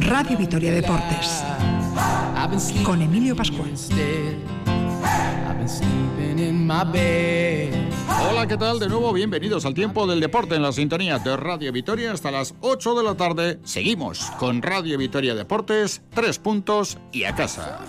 Radio Vitoria Deportes con Emilio Pascual. Hola, ¿qué tal? De nuevo, bienvenidos al tiempo del deporte en la sintonía de Radio Vitoria hasta las 8 de la tarde. Seguimos con Radio Vitoria Deportes, tres puntos y a casa.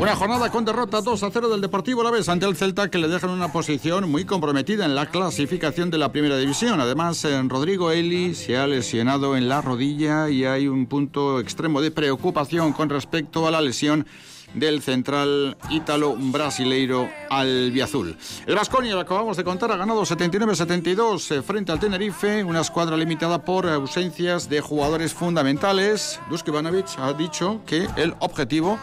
Una jornada con derrota 2 a 0 del Deportivo La Vez ante el Celta que le deja en una posición muy comprometida en la clasificación de la primera división. Además, en Rodrigo Eli se ha lesionado en la rodilla y hay un punto extremo de preocupación con respecto a la lesión del central ítalo-brasileiro albiazul. El Vasconia, lo acabamos de contar, ha ganado 79-72 eh, frente al Tenerife, una escuadra limitada por ausencias de jugadores fundamentales. Dusko Ivanovic ha dicho que el objetivo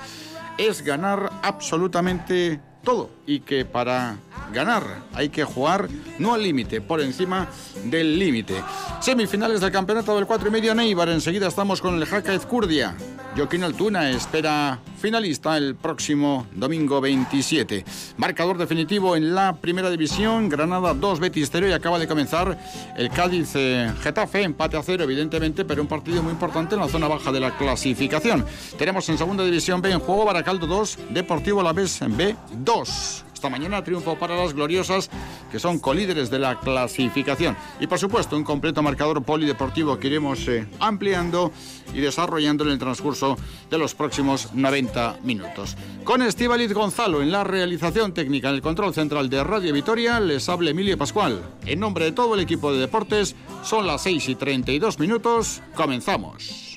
es ganar absolutamente todo y que para ganar hay que jugar no al límite, por encima del límite. Semifinales del campeonato del 4 y medio Neibar, enseguida estamos con el Jaca Ezcurdia. Joaquín Altuna espera finalista el próximo domingo 27. Marcador definitivo en la primera división, Granada 2, Betis 0 y acaba de comenzar el Cádiz eh, Getafe, empate a cero evidentemente, pero un partido muy importante en la zona baja de la clasificación. Tenemos en segunda división B en juego Baracaldo 2, Deportivo La Vez B 2. Esta mañana triunfo para las gloriosas, que son colíderes de la clasificación. Y por supuesto, un completo marcador polideportivo que iremos eh, ampliando y desarrollando en el transcurso de los próximos 90 minutos. Con Estíbaliz Gonzalo en la realización técnica en el control central de Radio Vitoria, les habla Emilio Pascual. En nombre de todo el equipo de deportes, son las 6 y 32 minutos. Comenzamos.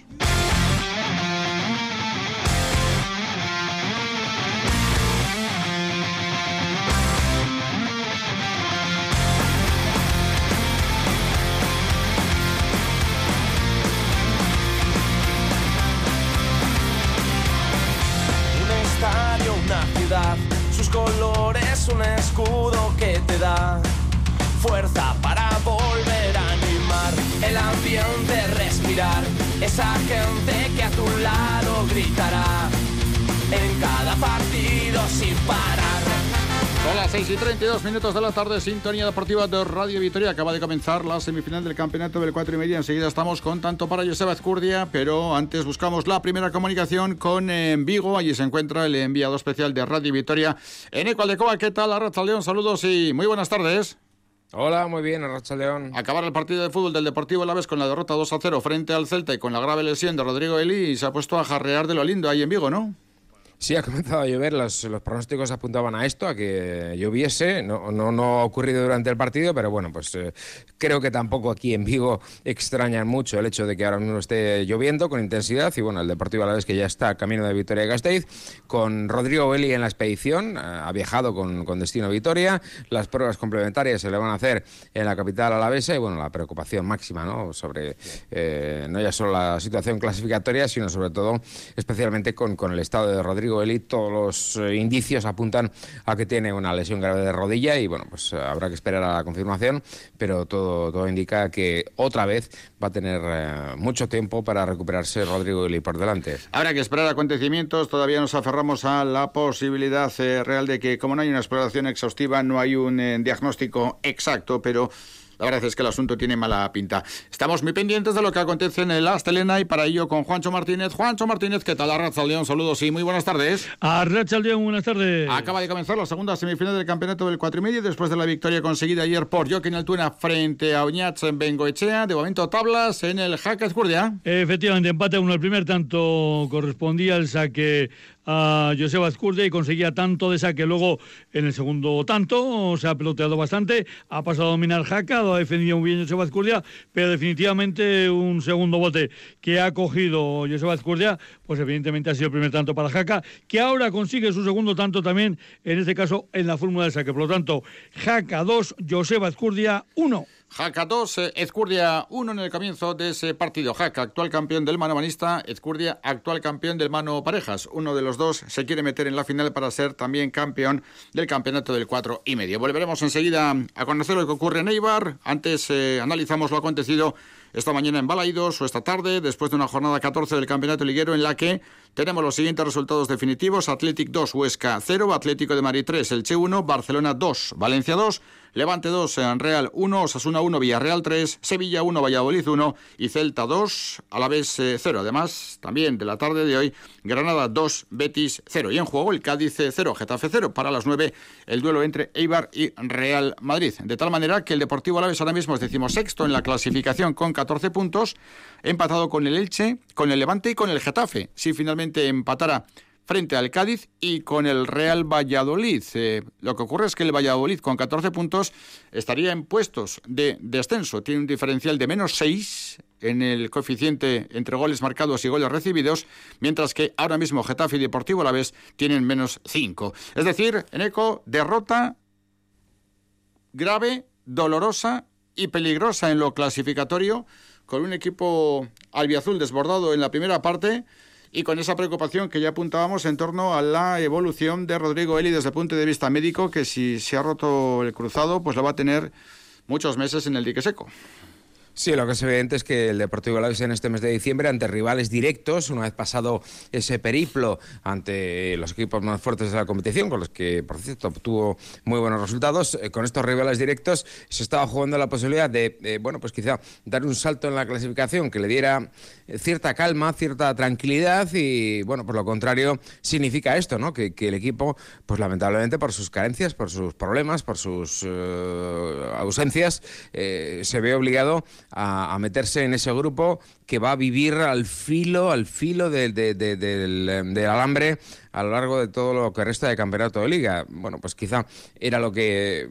Escudo que te da fuerza para volver a animar el ambiente, respirar. Esa gente que a tu lado gritará en cada partido sin parar. Son las 6 y 32 minutos de la tarde, sintonía deportiva de Radio Vitoria. Acaba de comenzar la semifinal del campeonato del 4 y media. Enseguida estamos con tanto para Joseba Ezcurdia, pero antes buscamos la primera comunicación con eh, Vigo. Allí se encuentra el enviado especial de Radio Vitoria en Ecualdecoa. ¿Qué tal, Arracha León? Saludos y muy buenas tardes. Hola, muy bien, Arracha León. Acabar el partido de fútbol del Deportivo La Vez con la derrota 2 a 0 frente al Celta y con la grave lesión de Rodrigo Eli y se ha puesto a jarrear de lo lindo ahí en Vigo, ¿no? Sí, ha comenzado a llover, los, pronósticos apuntaban a esto, a que lloviese, no, no, no ha ocurrido durante el partido, pero bueno, pues eh, creo que tampoco aquí en Vigo extrañan mucho el hecho de que ahora mismo esté lloviendo con intensidad. Y bueno, el Deportivo a la vez que ya está camino de Vitoria Gasteiz, con Rodrigo Belli en la expedición, eh, ha viajado con, con destino a Vitoria, las pruebas complementarias se le van a hacer en la capital alavesa y bueno, la preocupación máxima, ¿no? Sobre eh, no ya solo la situación clasificatoria, sino sobre todo especialmente con, con el estado de Rodrigo todos los eh, indicios apuntan a que tiene una lesión grave de rodilla y bueno, pues eh, habrá que esperar a la confirmación, pero todo, todo indica que otra vez va a tener eh, mucho tiempo para recuperarse Rodrigo Eli por delante. Habrá que esperar acontecimientos, todavía nos aferramos a la posibilidad real de que como no hay una exploración exhaustiva, no hay un diagnóstico exacto, pero la verdad es que el asunto tiene mala pinta. Estamos muy pendientes de lo que acontece en el Astelena y para ello con Juancho Martínez. Juancho Martínez, ¿qué tal? Arracha León, saludos y muy buenas tardes. Arracha León, buenas tardes. Acaba de comenzar la segunda semifinal del campeonato del 4 y medio después de la victoria conseguida ayer por Joaquín Altuna frente a Oñats en Bengoechea. De momento tablas en el Jaca Escurdia. Efectivamente, empate a uno. El primer tanto correspondía al saque a Joseba Azcurdia y conseguía tanto de saque. Luego, en el segundo tanto, se ha peloteado bastante, ha pasado a dominar Jaca, ha defendido muy bien Joseba Azcurdia, pero definitivamente un segundo bote que ha cogido Joseba Azcurdia, pues evidentemente ha sido el primer tanto para Jaca, que ahora consigue su segundo tanto también, en este caso en la fórmula de saque. Por lo tanto, Jaca 2, Joseba Azcurdia 1. Jaca 2, eh, Ezcurdia 1 en el comienzo de ese partido. Jaca, actual campeón del mano manista, Ezcurdia, actual campeón del mano parejas. Uno de los dos se quiere meter en la final para ser también campeón del campeonato del 4 y medio. Volveremos enseguida a conocer lo que ocurre en Eibar. Antes eh, analizamos lo acontecido esta mañana en Balaidos o esta tarde, después de una jornada 14 del Campeonato Liguero en la que tenemos los siguientes resultados definitivos. Athletic 2, Huesca 0, Atlético de Madrid 3, Elche 1, Barcelona 2, Valencia 2, Levante 2, Real 1, Osasuna 1, Villarreal 3, Sevilla 1, Valladolid 1 y Celta 2, a la vez 0. Además, también de la tarde de hoy, Granada 2, Betis 0. Y en juego el Cádiz 0, Getafe 0. Para las 9, el duelo entre Eibar y Real Madrid. De tal manera que el Deportivo Alavés ahora mismo es decimosexto en la clasificación con 14 puntos, empatado con el Elche, con el Levante y con el Getafe. Si finalmente empatara frente al Cádiz y con el Real Valladolid. Eh, lo que ocurre es que el Valladolid con 14 puntos estaría en puestos de descenso. Tiene un diferencial de menos 6 en el coeficiente entre goles marcados y goles recibidos, mientras que ahora mismo Getafe y Deportivo a la vez tienen menos 5. Es decir, en eco, derrota grave, dolorosa y peligrosa en lo clasificatorio, con un equipo albiazul desbordado en la primera parte y con esa preocupación que ya apuntábamos en torno a la evolución de Rodrigo Eli desde el punto de vista médico, que si se ha roto el cruzado, pues lo va a tener muchos meses en el dique seco. Sí, lo que es evidente es que el Deportivo Alavés en este mes de diciembre, ante rivales directos, una vez pasado ese periplo ante los equipos más fuertes de la competición, con los que, por cierto, obtuvo muy buenos resultados, eh, con estos rivales directos se estaba jugando la posibilidad de, bueno, pues quizá dar un salto en la clasificación que le diera eh, cierta calma, cierta tranquilidad y, bueno, por lo contrario, significa esto, ¿no? Que, el equipo, pues lamentablemente por sus carencias, por sus problemas, por sus eh, ausencias, se ve obligado a, meterse en ese grupo que va a vivir al filo, al filo del, del alambre a lo largo de todo lo que resta de campeonato de liga. Bueno, pues quizá era lo que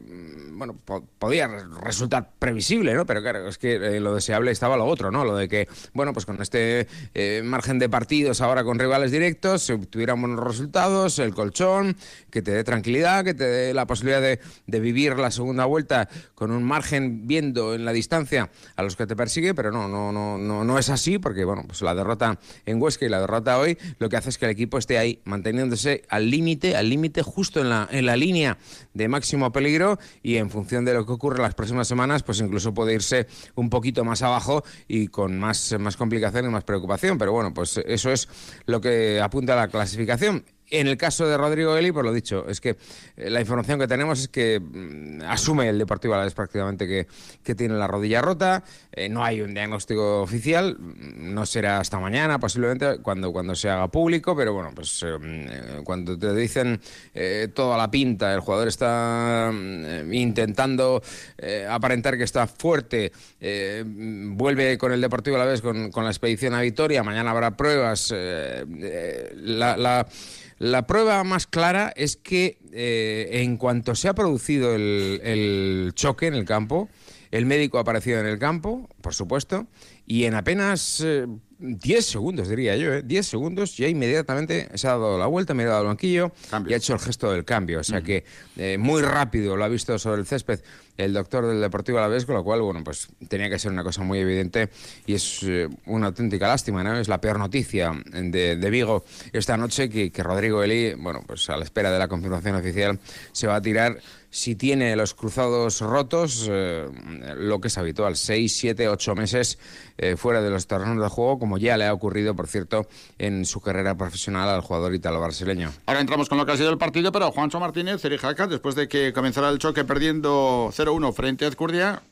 bueno, podía resultar previsible, ¿no? Pero claro, es que eh, lo deseable estaba lo otro, ¿no? Lo de que, bueno, pues con este eh, margen de partidos ahora con rivales directos, se obtuvieran buenos resultados, el colchón, que te dé tranquilidad, que te dé la posibilidad de, de vivir la segunda vuelta con un margen viendo en la distancia a los que te persigue, pero no, no, no, no, no es así, porque bueno, pues la derrota en Huesca y la derrota hoy lo que hace es que el equipo esté ahí manteniendo teniéndose al límite, al límite justo en la, en la línea de máximo peligro y en función de lo que ocurre las próximas semanas, pues incluso puede irse un poquito más abajo y con más, más complicación y más preocupación. Pero bueno, pues eso es lo que apunta la clasificación. En el caso de Rodrigo Eli, por lo dicho, es que eh, la información que tenemos es que mm, asume el Deportivo Alavés prácticamente que, tiene la rodilla rota, eh, no hay un diagnóstico oficial, mm, no será hasta mañana posiblemente cuando, cuando se haga público, pero bueno, pues eh, mm, cuando te dicen toda la pinta, el jugador está intentando aparentar que está fuerte, vuelve con el Deportivo Alavés con, con la expedición a Vitoria, mañana habrá pruebas, la prueba más clara es que eh, en cuanto se ha producido el, choque en el campo, el médico ha aparecido en el campo, por supuesto, y en apenas eh, 10 segundos, diría yo, ¿eh? 10 segundos, ya inmediatamente se ha dado la vuelta, me ha dado al banquillo y ha hecho el gesto del cambio. O sea que eh, muy rápido lo ha visto sobre el césped el doctor del Deportivo a la vez, con lo cual, bueno, pues tenía que ser una cosa muy evidente y es eh, una auténtica lástima, ¿no? Es la peor noticia de, de Vigo esta noche que, que Rodrigo Eli, bueno, pues a la espera de la confirmación oficial, se va a tirar si tiene los cruzados rotos, eh, lo que es habitual, 6, 7, 8 meses eh, fuera de los terrenos de juego, como ya le ha ocurrido, por cierto, en su carrera profesional al jugador italo-brasileño. Ahora entramos con lo que ha sido el partido, pero Juancho Martínez, Cerijaca, después de que comenzara el choque perdiendo 0-1 frente a Ezcurdia,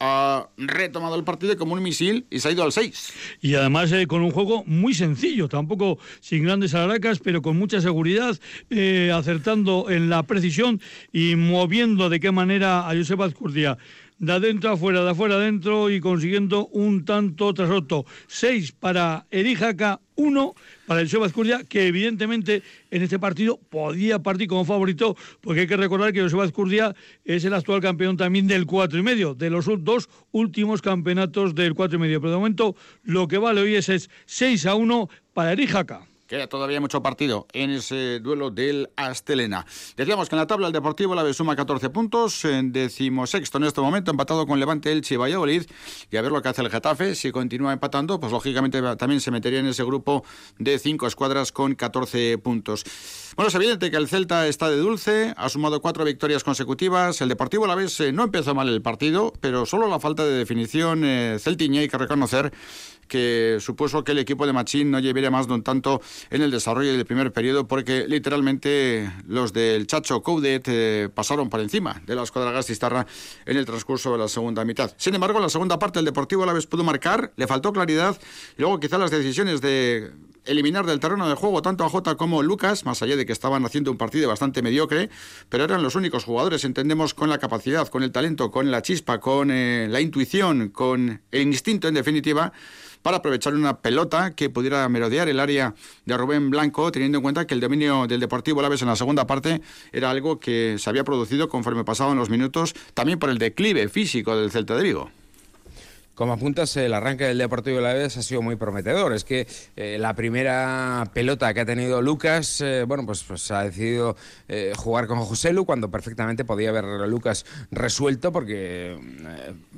ha retomado el partido como un misil y se ha ido al 6. Y además eh, con un juego muy sencillo, tampoco sin grandes alaracas, pero con mucha seguridad, eh, acertando en la precisión y moviendo de qué manera a Josep Azcurdia de adentro afuera, de afuera adentro y consiguiendo un tanto tras otro. Seis para Erijaca, uno para el Azcurdia, que evidentemente en este partido podía partir como favorito, porque hay que recordar que Joseba Azcurdia es el actual campeón también del cuatro y medio, de los dos últimos campeonatos del cuatro y medio. Pero de momento lo que vale hoy es, es 6 a 1 para Erijaca. Queda todavía mucho partido en ese duelo del Astelena. Decíamos que en la tabla el Deportivo la suma 14 puntos, en decimosexto en este momento, empatado con Levante, Elche y Valladolid. Y a ver lo que hace el Getafe. Si continúa empatando, pues lógicamente también se metería en ese grupo de cinco escuadras con 14 puntos. Bueno, es evidente que el Celta está de dulce, ha sumado cuatro victorias consecutivas. El Deportivo la vez no empezó mal el partido, pero solo la falta de definición eh, celtiña hay que reconocer que supuso que el equipo de Machín no llevaría más de un tanto en el desarrollo del primer periodo porque literalmente los del Chacho Coudet eh, pasaron por encima de la escuadra Gastistarra en el transcurso de la segunda mitad. Sin embargo, en la segunda parte el Deportivo la vez pudo marcar, le faltó claridad y luego quizá las decisiones de eliminar del terreno de juego tanto a Jota como a Lucas, más allá de que estaban haciendo un partido bastante mediocre, pero eran los únicos jugadores, entendemos, con la capacidad, con el talento, con la chispa, con eh, la intuición, con el instinto en definitiva para aprovechar una pelota que pudiera merodear el área de Rubén Blanco, teniendo en cuenta que el dominio del Deportivo Laves en la segunda parte era algo que se había producido conforme pasaban los minutos, también por el declive físico del Celta de Vigo. Como apuntas, el arranque del Deportivo de la Vez ha sido muy prometedor. Es que eh, la primera pelota que ha tenido Lucas, eh, bueno, pues, pues, ha decidido eh, jugar con José Lu cuando perfectamente podía haber Lucas resuelto porque,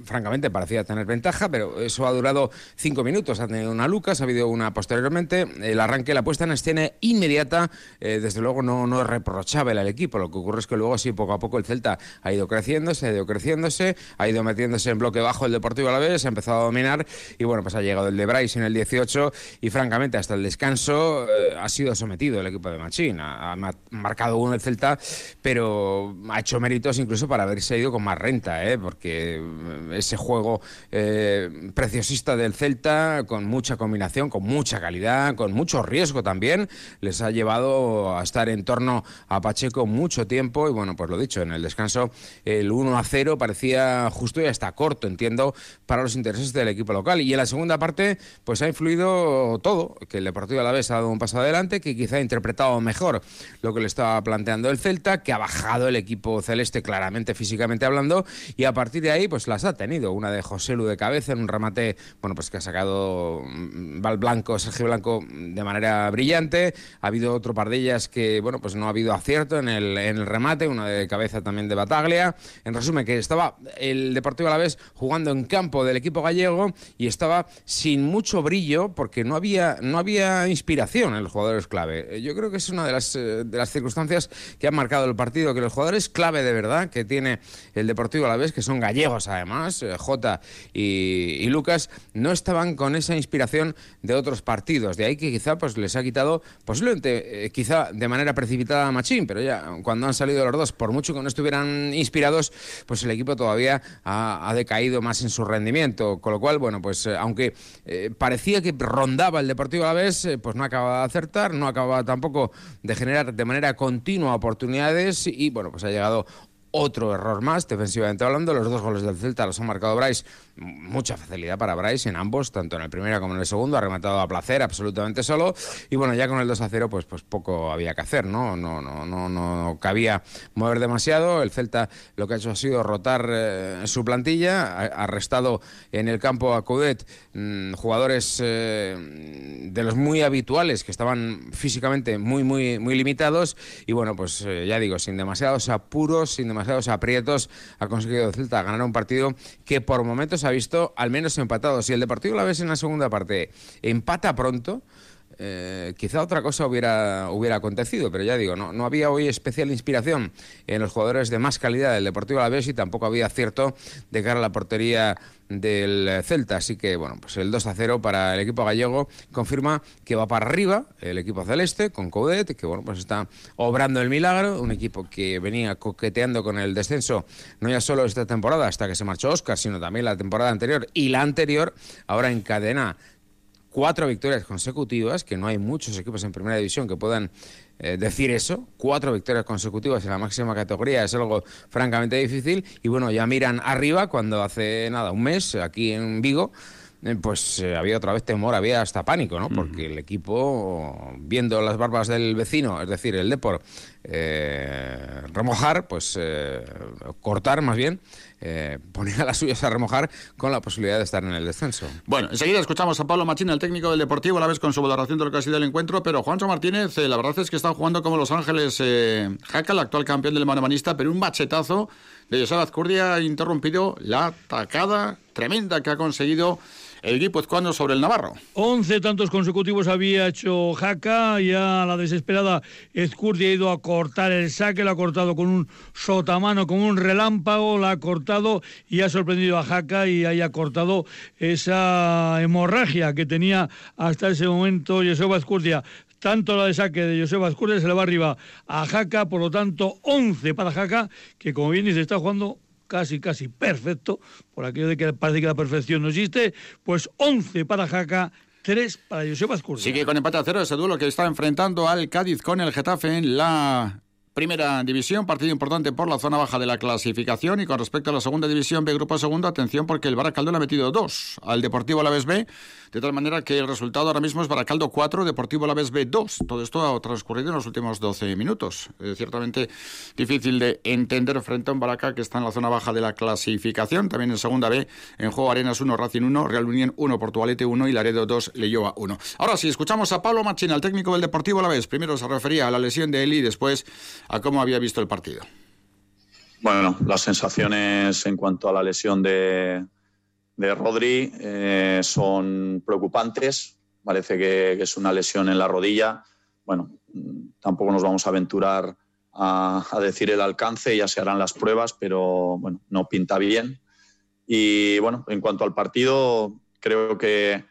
francamente, parecía tener ventaja, pero eso ha durado cinco minutos. Ha tenido una Lucas, ha habido una posteriormente. El arranque, la puesta en escena inmediata, desde luego no, no es reprochable al equipo. Lo que ocurre es que luego, sí, poco a poco el Celta ha ido creciéndose, ha ido creciéndose, ha ido metiéndose en bloque bajo el Deportivo de la Vez empezado a dominar y bueno, pues ha llegado el de Bryce en el 18 y francamente hasta el descanso eh, ha sido sometido el equipo de Machín. Ha, marcado uno el Celta, pero ha hecho méritos incluso para haberse ido con más renta, ¿eh? porque eh, ese juego eh, preciosista del Celta, con mucha combinación, con mucha calidad, con mucho riesgo también, les ha llevado a estar en torno a Pacheco mucho tiempo y bueno, pues lo dicho, en el descanso el 1 a 0 parecía justo y hasta corto, entiendo, para los intereses del equipo local. Y en la segunda parte, pues ha influido todo, que el Deportivo Alavés ha dado un paso adelante, que quizá ha interpretado mejor lo que le estaba planteando el Celta, que ha bajado el equipo celeste claramente físicamente hablando, y a partir de ahí, pues las ha tenido. Una de José Lu de cabeza en un remate, bueno, pues que ha sacado mm, Val Blanco, Sergio Blanco de manera brillante. Ha habido otro par de ellas que, bueno, pues no ha habido acierto en el, en el remate, una de cabeza también de Bataglia. En resumen, que estaba el Deportivo Alavés jugando en campo del equipo gallego y estaba sin mucho brillo porque no había, no había inspiración en los jugadores clave. Eh, yo creo que es una de las, eh, de las circunstancias que han marcado el partido, que los jugadores clave de verdad que tiene el Deportivo a la vez, que son gallegos además, eh, Jota y, Lucas, no estaban con esa inspiración de otros partidos. De ahí que quizá pues, les ha quitado, posiblemente, quizá de manera precipitada a Machín, pero ya cuando han salido los dos, por mucho que no estuvieran inspirados, pues el equipo todavía ha, ha decaído más en su rendimiento con lo cual, bueno, pues eh, aunque eh, parecía que rondaba el Deportivo a la vez, eh, pues no acababa de acertar, no acababa tampoco de generar de manera continua oportunidades y, bueno, pues ha llegado otro error más, defensivamente hablando. Los dos goles del Celta los ha marcado Bryce. Mucha facilidad para Bryce en ambos, tanto en el primero como en el segundo. Ha rematado a placer, absolutamente solo. Y bueno, ya con el 2 a 0, pues, pues poco había que hacer, ¿no? No, no, no, no cabía mover demasiado. El Celta lo que ha hecho ha sido rotar eh, su plantilla. Ha arrestado en el campo a Coudet mm, jugadores eh, de los muy habituales que estaban físicamente muy, muy, muy limitados. Y bueno, pues eh, ya digo, sin demasiados apuros, sin demasiados aprietos, ha conseguido el Celta ganar un partido que por momentos ha visto al menos empatado. Si el Deportivo la ves en la segunda parte empata pronto, eh, quizá otra cosa hubiera, hubiera acontecido, pero ya digo, no, no había hoy especial inspiración en los jugadores de más calidad del Deportivo Alavés y tampoco había acierto de cara a la portería del Celta. Así que, bueno, pues el 2 a 0 para el equipo gallego confirma que va para arriba el equipo celeste con Coudet, que, bueno, pues está obrando el milagro. Un equipo que venía coqueteando con el descenso no ya solo esta temporada hasta que se marchó Oscar, sino también la temporada anterior y la anterior. Ahora encadena cuatro victorias consecutivas, que no hay muchos equipos en primera división que puedan eh, decir eso, cuatro victorias consecutivas en la máxima categoría es algo francamente difícil. Y bueno, ya miran arriba cuando hace nada, un mes aquí en Vigo pues eh, había otra vez temor, había hasta pánico, ¿no? Porque el equipo, viendo las barbas del vecino, es decir, el Depor, remojar, pues cortar más bien, poner a las suyas a remojar con la posibilidad de estar en el descenso. Bueno, enseguida escuchamos a Pablo Machín, el técnico del Deportivo, a la vez con su valoración de lo que ha sido el encuentro, pero Juancho Martínez, la verdad es que está jugando como Los Ángeles Jaca, el actual campeón del manomanista, pero un machetazo de José Azcurdia ha interrumpido la atacada tremenda que ha conseguido el equipo ezcuano sobre el Navarro. Once tantos consecutivos había hecho Jaca, ya la desesperada Ezcurdia ha ido a cortar el saque, lo ha cortado con un sotamano, con un relámpago, la ha cortado y ha sorprendido a Jaca y haya cortado esa hemorragia que tenía hasta ese momento Joseba Ezcurdia tanto la de saque de Joseba Ezcurdia se le va arriba a Jaca, por lo tanto 11 para Jaca, que como bien dice está jugando casi, casi perfecto, por aquello de que parece que la perfección no existe, pues 11 para Jaca, 3 para Joseba Azcurdia. Sigue con empate a cero ese duelo que está enfrentando al Cádiz con el Getafe en la Primera división, partido importante por la zona baja de la clasificación y con respecto a la segunda división B, grupo segundo, atención porque el Baracaldo le ha metido dos al Deportivo Alavés B, de tal manera que el resultado ahora mismo es Baracaldo 4, Deportivo Alavés B 2. Todo esto ha transcurrido en los últimos 12 minutos. Ciertamente difícil de entender frente a un Baraca que está en la zona baja de la clasificación. También en segunda B, en juego Arenas 1, Racing 1, Real Unión 1, Portugalete 1 y Laredo 2, Leyoa 1. Ahora sí, escuchamos a Pablo Machina, el técnico del Deportivo Alavés. Primero se refería a la lesión de Eli, después a cómo había visto el partido. Bueno, las sensaciones en cuanto a la lesión de, de Rodri eh, son preocupantes. Parece que, es una lesión en la rodilla. Bueno, tampoco nos vamos a aventurar a, a, decir el alcance, ya se harán las pruebas, pero bueno, no pinta bien. Y bueno, en cuanto al partido, creo que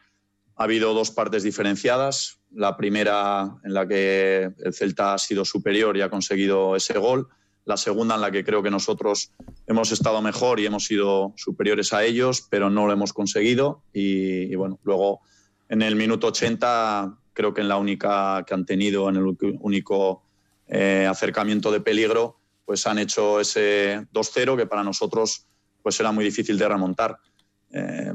ha habido dos partes diferenciadas. La primera en la que el Celta ha sido superior y ha conseguido ese gol. La segunda en la que creo que nosotros hemos estado mejor y hemos sido superiores a ellos, pero no lo hemos conseguido. Y, bueno, luego en el minuto 80 creo que en la única que han tenido, en el único eh, acercamiento de peligro, pues han hecho ese 2-0 que para nosotros pues era muy difícil de remontar. Eh,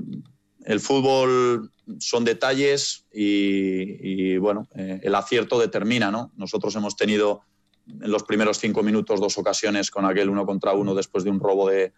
el fútbol son detalles y, bueno, eh, el acierto determina, ¿no? Nosotros hemos tenido en los primeros cinco minutos dos ocasiones con aquel uno contra uno después de un robo de,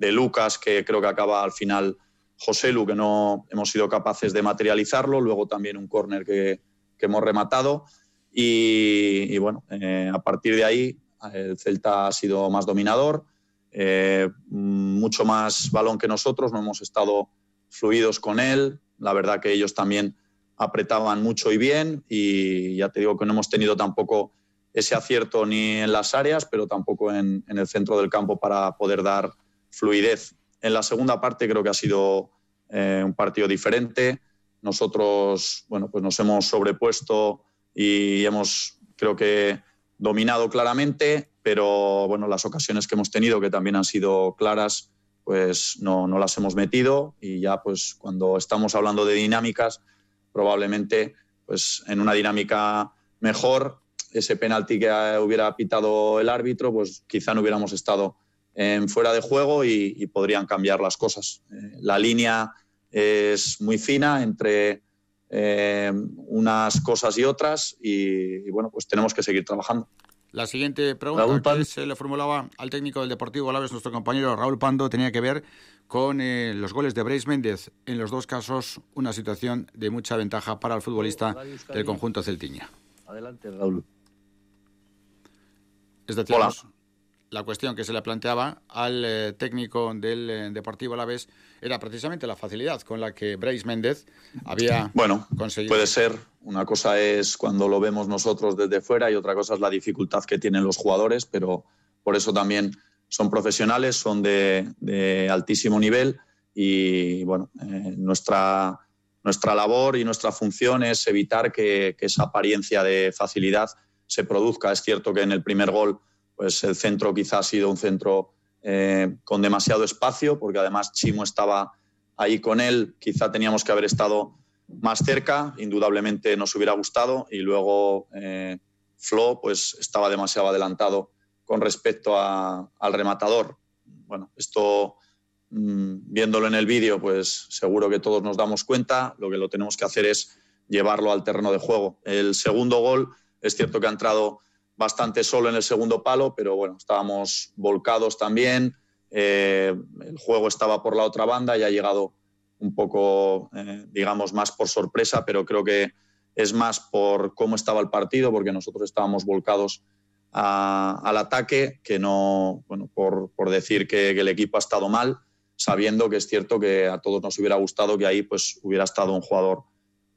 Lucas, que creo que acaba al final José Lu, que no hemos sido capaces de materializarlo, luego también un córner que, hemos rematado y, bueno, eh, a partir de ahí el Celta ha sido más dominador, eh, mucho más balón que nosotros, no hemos estado fluidos con él. La verdad que ellos también apretaban mucho y bien y ya te digo que no hemos tenido tampoco ese acierto ni en las áreas, pero tampoco en, el centro del campo para poder dar fluidez. En la segunda parte creo que ha sido eh, un partido diferente. Nosotros, bueno, pues nos hemos sobrepuesto y hemos, creo que, dominado claramente, pero bueno, las ocasiones que hemos tenido, que también han sido claras, pues no, no, las hemos metido y ya pues cuando estamos hablando de dinámicas, probablemente pues en una dinámica mejor, ese penalti que hubiera pitado el árbitro, pues quizá no hubiéramos estado fuera de juego y, podrían cambiar las cosas. Eh, la línea es muy fina entre eh, unas cosas y otras y bueno, pues tenemos que seguir trabajando. La siguiente pregunta que se le formulaba al técnico del Deportivo Alaves, nuestro compañero Raúl Pando, tenía que ver con eh, los goles de Brais Méndez. En los dos casos, una situación de mucha ventaja para el futbolista del conjunto celtiña. Adelante, Raúl. Es decir, la cuestión que se le planteaba al eh, técnico del eh, Deportivo Alavés era precisamente la facilidad con la que Brais Méndez había bueno, Puede ser. Una cosa es cuando lo vemos nosotros desde fuera y otra cosa es la dificultad que tienen los jugadores, pero por eso también son profesionales, son de, altísimo nivel y bueno, eh, nuestra, nuestra labor y nuestra función es evitar que, que esa apariencia de facilidad se produzca. Es cierto que en el primer gol pues el centro quizá ha sido un centro eh, con demasiado espacio, porque además Chimo estaba ahí con él, quizá teníamos que haber estado más cerca, indudablemente nos hubiera gustado, y luego eh, Flo pues estaba demasiado adelantado con respecto al rematador. Bueno, esto mm, viéndolo en el vídeo, pues seguro que todos nos damos cuenta, lo que lo tenemos que hacer es llevarlo al terreno de juego. El segundo gol es cierto que ha entrado bastante solo en el segundo palo, pero bueno, estábamos volcados también. Eh, el juego estaba por la otra banda y ha llegado un poco, eh, digamos, más por sorpresa, pero creo que es más por cómo estaba el partido, porque nosotros estábamos volcados al ataque, que no, bueno, por, por decir que, que, el equipo ha estado mal, sabiendo que es cierto que a todos nos hubiera gustado que ahí pues hubiera estado un jugador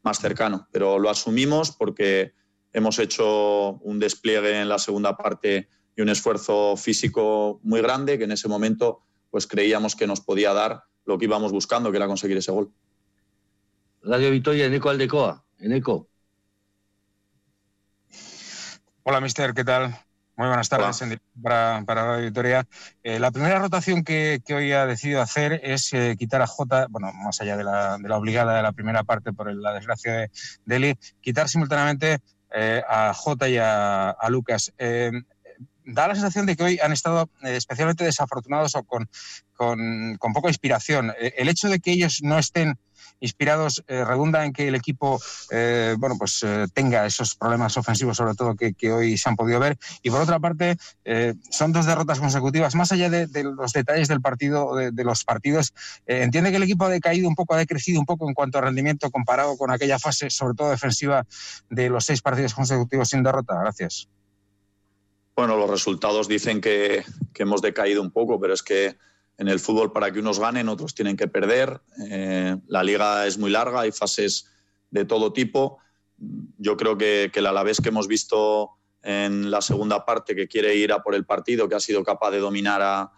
más cercano, pero lo asumimos porque hemos hecho un despliegue en la segunda parte y un esfuerzo físico muy grande que en ese momento pues creíamos que nos podía dar lo que íbamos buscando, que era conseguir ese gol. Radio Vitoria, Eco Aldecoa, Eco. Hola, mister, ¿qué tal? Muy buenas tardes para, para, Radio Victoria. Eh, la primera rotación que, hoy ha decidido hacer es eh, quitar a Jota, bueno, más allá de la, de la, obligada de la primera parte por la desgracia de, Deli, quitar simultáneamente eh, a Jota y a, Lucas da la sensación de que hoy han estado especialmente desafortunados o con, con, con, poca inspiración. El hecho de que ellos no estén inspirados eh, redunda en que el equipo eh, bueno, pues, eh, tenga esos problemas ofensivos, sobre todo que, hoy se han podido ver. Y por otra parte, son dos derrotas consecutivas. Más allá de, los detalles del partido, de, los partidos, entiende que el equipo ha decaído un poco, ha decrecido un poco en cuanto a rendimiento comparado con aquella fase, sobre todo defensiva, de los seis partidos consecutivos sin derrota. Gracias. Bueno, los resultados dicen que, que hemos decaído un poco, pero es que en el fútbol para que unos ganen, otros tienen que perder. Eh, la liga es muy larga, hay fases de todo tipo. Yo creo que, el Alavés que hemos visto en la segunda parte, que quiere ir a por el partido, que ha sido capaz de dominar a,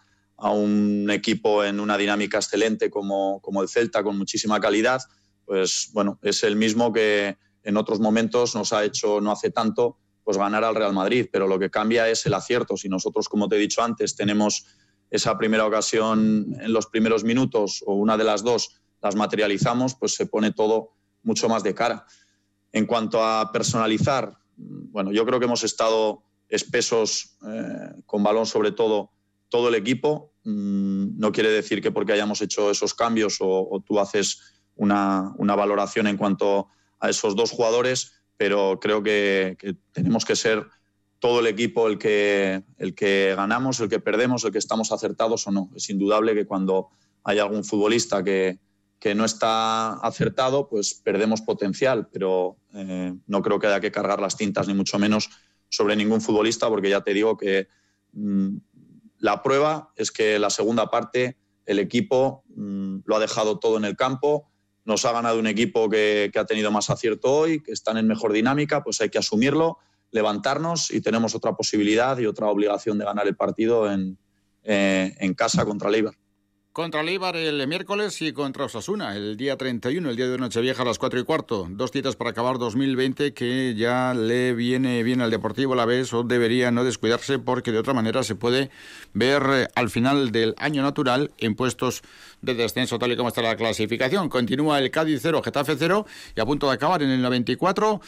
un equipo en una dinámica excelente como, como, el Celta, con muchísima calidad, pues bueno, es el mismo que en otros momentos nos ha hecho no hace tanto pues ganar al Real Madrid, pero lo que cambia es el acierto. Si nosotros, como te he dicho antes, tenemos esa primera ocasión en los primeros minutos o una de las dos las materializamos, pues se pone todo mucho más de cara. En cuanto a personalizar, bueno, yo creo que hemos estado espesos eh, con balón sobre todo todo el equipo. Mm, no quiere decir que porque hayamos hecho esos cambios o, tú haces una, una, valoración en cuanto a esos dos jugadores, pero creo que, que tenemos que ser todo el equipo el que, ganamos, el que perdemos, el que estamos acertados o no. Es indudable que cuando hay algún futbolista que, que no está acertado, pues perdemos potencial, pero eh, no creo que haya que cargar las tintas, ni mucho menos sobre ningún futbolista, porque ya te digo que mm, la prueba es que la segunda parte el equipo mm, lo ha dejado todo en el campo, nos ha ganado un equipo que, que ha tenido más acierto hoy, que están en mejor dinámica, pues hay que asumirlo levantarnos y tenemos otra posibilidad y otra obligación de ganar el partido en, eh, en casa contra Leibar. Contra Leibar el miércoles y contra Osasuna el día 31, el día de Nochevieja a las 4 y cuarto. Dos citas para acabar 2020 que ya le viene bien al Deportivo la vez o debería no descuidarse porque de otra manera se puede ver eh, al final del año natural en puestos de descenso tal y como está la clasificación. Continúa el Cádiz 0, Getafe 0 y a punto de acabar en el 94.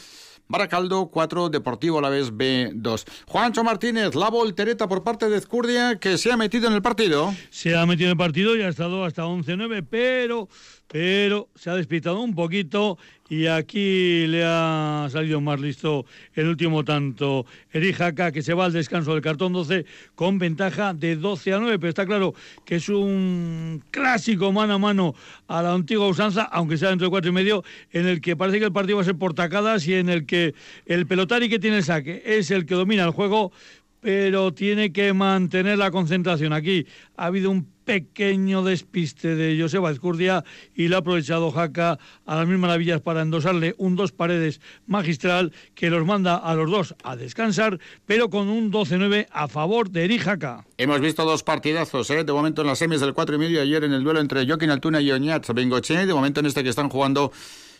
Baracaldo 4, Deportivo la vez B2. Juancho Martínez, la voltereta por parte de Ezcurdia que se ha metido en el partido. Se ha metido en el partido y ha estado hasta 11-9, pero pero se ha despistado un poquito y aquí le ha salido más listo el último tanto. Erijaka que se va al descanso del cartón 12 con ventaja de 12 a 9 pero está claro que es un clásico mano a mano a la antigua usanza aunque sea dentro de cuatro y medio en el que parece que el partido va a ser por tacadas y en el que el pelotari que tiene el saque es el que domina el juego pero tiene que mantener la concentración. Aquí ha habido un pequeño despiste de Joseba Escurdia y lo ha aprovechado Jaca a las mil maravillas para endosarle un dos paredes magistral que los manda a los dos a descansar, pero con un 12-9 a favor de Eri Jaca. Hemos visto dos partidazos, ¿eh? de momento en las semis del 4 y medio, ayer en el duelo entre Joaquín Altuna y Oñat Bengoche, de momento en este que están jugando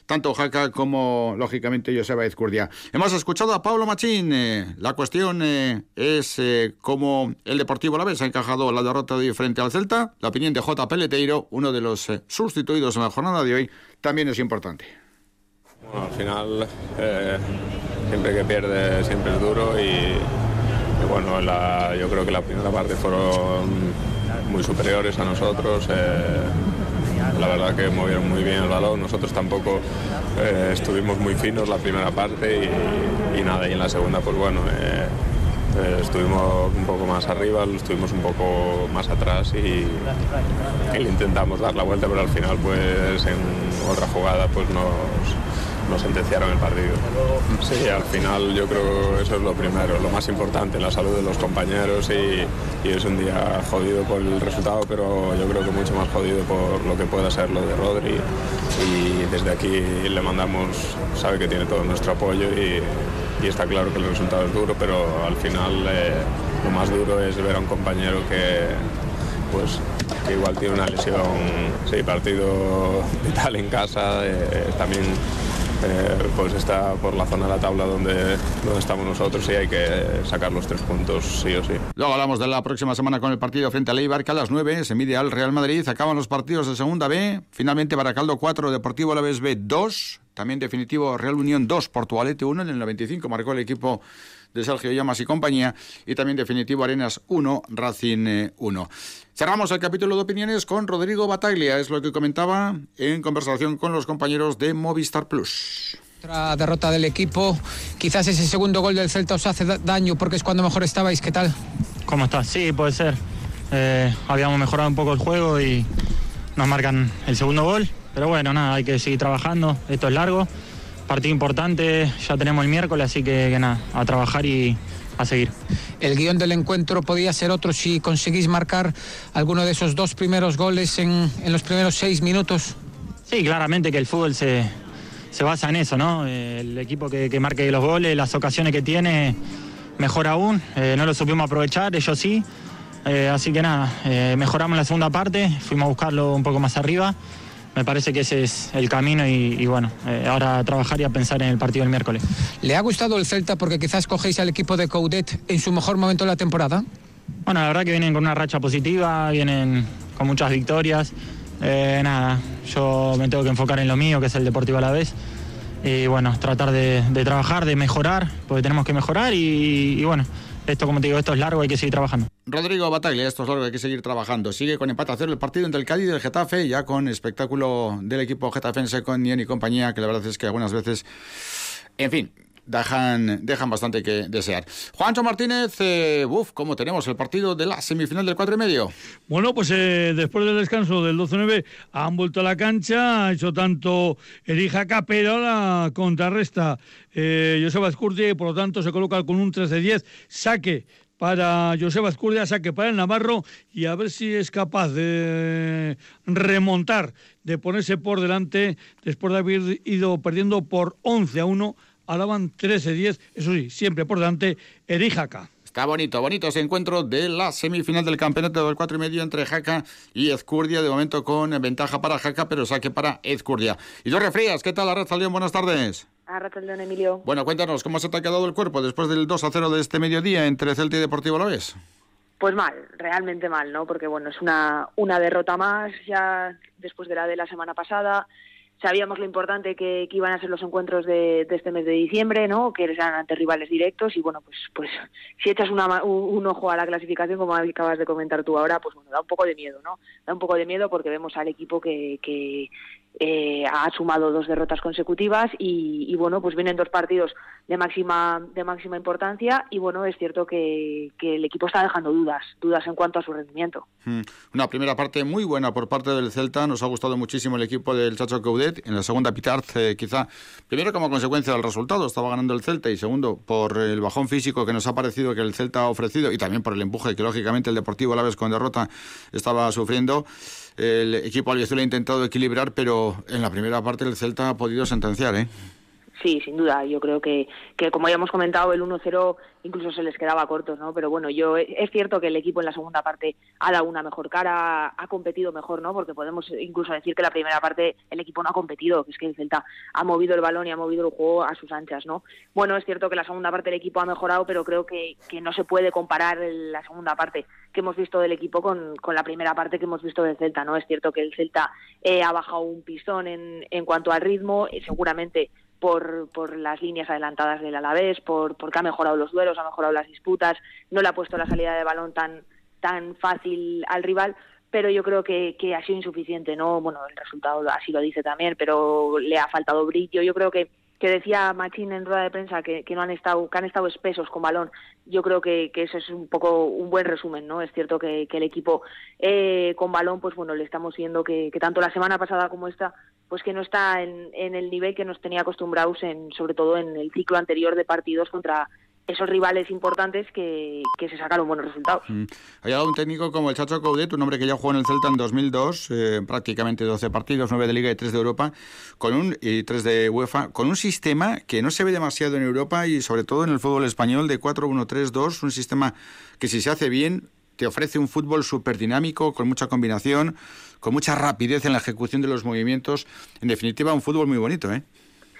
tanto Jaca como, lógicamente, Joseba Izcurdia. Hemos escuchado a Pablo Machín. Eh, la cuestión eh, es eh, cómo el Deportivo La Vez ha encajado la derrota de frente al Celta. La opinión de J. Peleteiro, uno de los sustituidos en la jornada de hoy, también es importante. Bueno, al final, siempre que pierde, siempre es duro y, bueno, yo creo que la primera parte fueron muy superiores a nosotros la verdad que movieron muy bien el balón, nosotros tampoco eh, estuvimos muy finos la primera parte y, nada, y en la segunda pues bueno, eh, eh, estuvimos un poco más arriba, estuvimos un poco más atrás y, intentamos dar la vuelta, pero al final pues en otra jugada pues nos, nos sentenciaron el partido. Sí, al final yo creo que eso es lo primero, lo más importante, la salud de los compañeros y, es un día jodido por el resultado, pero yo creo que mucho más jodido por lo que pueda ser lo de Rodri y desde aquí le mandamos, sabe que tiene todo nuestro apoyo y, está claro que el resultado es duro, pero al final eh, lo más duro es ver a un compañero que pues que igual tiene una lesión, sí, partido vital en casa, eh, también eh, pues está por la zona de la tabla donde, donde estamos nosotros y hay que sacar los tres puntos sí o sí. Luego hablamos de la próxima semana con el partido frente a Leibar, que a las 9 se mide al Real Madrid. Acaban los partidos de segunda B. Finalmente Baracaldo 4, Deportivo Alavés B 2. También definitivo Real Unión 2, Portugalete 1 en el 95. Marcó el equipo de Sergio Llamas y compañía. Y también definitivo Arenas 1, Racing 1. Eh, Cerramos el capítulo de opiniones con Rodrigo Bataglia, es lo que comentaba en conversación con los compañeros de Movistar Plus. Otra derrota del equipo, quizás ese segundo gol del Celta os hace daño porque es cuando mejor estabais, ¿qué tal? ¿Cómo estás? Sí, puede ser. Eh, habíamos mejorado un poco el juego y nos marcan el segundo gol, pero bueno, nada, hay que seguir trabajando, esto es largo, partido importante, ya tenemos el miércoles, así que nada, a trabajar y, a seguir. El guion del encuentro podía ser otro si conseguís marcar alguno de esos dos primeros goles en, los primeros seis minutos. Sí, claramente que el fútbol se, basa en eso, ¿no? El equipo que, marque los goles, las ocasiones que tiene, mejor aún. Eh, no lo supimos aprovechar, ellos sí. Eh, así que nada, eh, mejoramos la segunda parte, fuimos a buscarlo un poco más arriba me parece que ese es el camino y, bueno, eh, ahora trabajar y a pensar en el partido del miércoles. ¿Le ha gustado el Celta porque quizás cogéis al equipo de Coudet en su mejor momento de la temporada? Bueno, la verdad que vienen con una racha positiva, vienen con muchas victorias. Eh, nada, yo me tengo que enfocar en lo mío, que es el Deportivo a la vez. Y bueno, tratar de, trabajar, de mejorar, porque tenemos que mejorar y bueno, esto, como te digo, esto es largo, hay que seguir trabajando. Rodrigo Bataglia, esto es largo, hay que seguir trabajando. Sigue con empate a cero el partido entre el Cádiz y el Getafe, ya con espectáculo del equipo getafense con Nien y compañía, que la verdad es que algunas veces, en fin, dejan, dejan bastante que desear. Juancho Martínez, eh, ¿cómo tenemos el partido de la semifinal del 4 y medio? Bueno, pues eh, después del descanso del 12-9 han vuelto a la cancha, ha hecho tanto Erijaca, pero la contrarresta eh, Joseba Escurti, por lo tanto se coloca con un 13-10, saque para Joseba Escurdia, saque para el Navarro y a ver si es capaz de remontar, de ponerse por delante después de haber ido perdiendo por 11 a 1 alaban 13-10, eso sí, siempre por delante, Eri Jaca. Está bonito, bonito ese encuentro de la semifinal del campeonato del 4 y medio entre Jaca y Ezcurdia, de momento con ventaja para Jaca, pero saque para Ezcurdia. Y Jorge Frías, ¿qué tal, Arraza León? Buenas tardes. León, Emilio. Bueno, cuéntanos, ¿cómo se te ha quedado el cuerpo después del 2 a 0 de este mediodía entre Celta y Deportivo vez? Pues mal, realmente mal, ¿no? Porque bueno, es una, una derrota más ya después de la de la semana pasada sabíamos lo importante que, iban a ser los encuentros de, este mes de diciembre, ¿no? Que eran ante rivales directos y bueno, pues pues si echas un, ojo a la clasificación como acabas de comentar tú ahora, pues bueno, da un poco de miedo, ¿no? Da un poco de miedo porque vemos al equipo que, que eh, ha sumado dos derrotas consecutivas y, bueno, pues vienen dos partidos de máxima de máxima importancia y bueno, es cierto que, el equipo está dejando dudas, dudas en cuanto a su rendimiento. Hmm. Una primera parte muy buena por parte del Celta, nos ha gustado muchísimo el equipo del Chacho Coudet, en la segunda Pitard eh, quizá, primero como consecuencia del resultado, estaba ganando el Celta y segundo por el bajón físico que nos ha parecido que el Celta ha ofrecido y también por el empuje que lógicamente el Deportivo a la vez con derrota estaba sufriendo. El equipo albiazul ha intentado equilibrar, pero en la primera parte el Celta ha podido sentenciar, ¿eh? Sí, sin duda. Yo creo que, que como ya hemos comentado, el 1-0 incluso se les quedaba cortos, ¿no? Pero bueno, yo es cierto que el equipo en la segunda parte ha dado una mejor cara, ha competido mejor, ¿no? Porque podemos incluso decir que la primera parte el equipo no ha competido, que es que el Celta ha movido el balón y ha movido el juego a sus anchas, ¿no? Bueno, es cierto que la segunda parte el equipo ha mejorado, pero creo que, que no se puede comparar la segunda parte que hemos visto del equipo con, con la primera parte que hemos visto del Celta, ¿no? Es cierto que el Celta eh, ha bajado un pistón en, en cuanto al ritmo, y seguramente por, por las líneas adelantadas del Alavés, por porque ha mejorado los duelos, ha mejorado las disputas, no le ha puesto la salida de balón tan tan fácil al rival, pero yo creo que, que ha sido insuficiente, ¿no? Bueno, el resultado así lo dice también, pero le ha faltado brillo. Yo creo que que decía Machín en rueda de prensa que, no han estado que han estado espesos con balón yo creo que, que eso es un poco un buen resumen no es cierto que, el equipo eh, con balón pues bueno le estamos viendo que, tanto la semana pasada como esta pues que no está en, en el nivel que nos tenía acostumbrados en sobre todo en el ciclo anterior de partidos contra esos rivales importantes que, se sacaron buenos resultados. Mm. Hay un técnico como el Chacho Coudet, un hombre que ya jugó en el Celta en 2002, eh, prácticamente 12 partidos, 9 de Liga y 3 de Europa, con un, y 3 de UEFA, con un sistema que no se ve demasiado en Europa y sobre todo en el fútbol español de 4-1-3-2, un sistema que si se hace bien te ofrece un fútbol súper dinámico, con mucha combinación, con mucha rapidez en la ejecución de los movimientos. En definitiva, un fútbol muy bonito, ¿eh?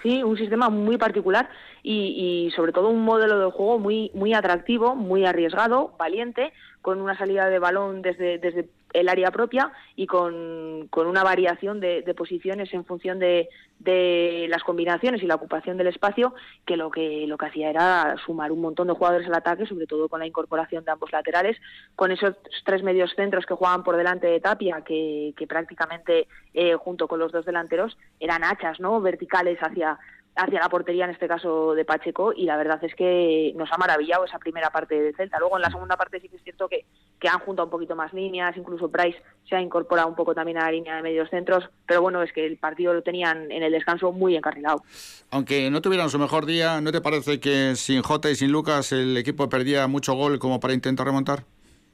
Sí, un sistema muy particular y, y, sobre todo un modelo de juego muy muy atractivo, muy arriesgado, valiente, con una salida de balón desde, desde el área propia y con, con una variación de, posiciones en función de, de, las combinaciones y la ocupación del espacio que lo que lo que hacía era sumar un montón de jugadores al ataque, sobre todo con la incorporación de ambos laterales, con esos tres medios centros que jugaban por delante de Tapia, que, que prácticamente eh, junto con los dos delanteros eran hachas, ¿no? verticales hacia hacia la portería, en este caso de Pacheco, y la verdad es que nos ha maravillado esa primera parte de Celta. Luego en la segunda parte sí que es cierto que, que han juntado un poquito más líneas, incluso Price se ha incorporado un poco también a la línea de medios centros, pero bueno, es que el partido lo tenían en el descanso muy encarrilado. Aunque no tuvieran su mejor día, ¿no te parece que sin Jota y sin Lucas el equipo perdía mucho gol como para intentar remontar?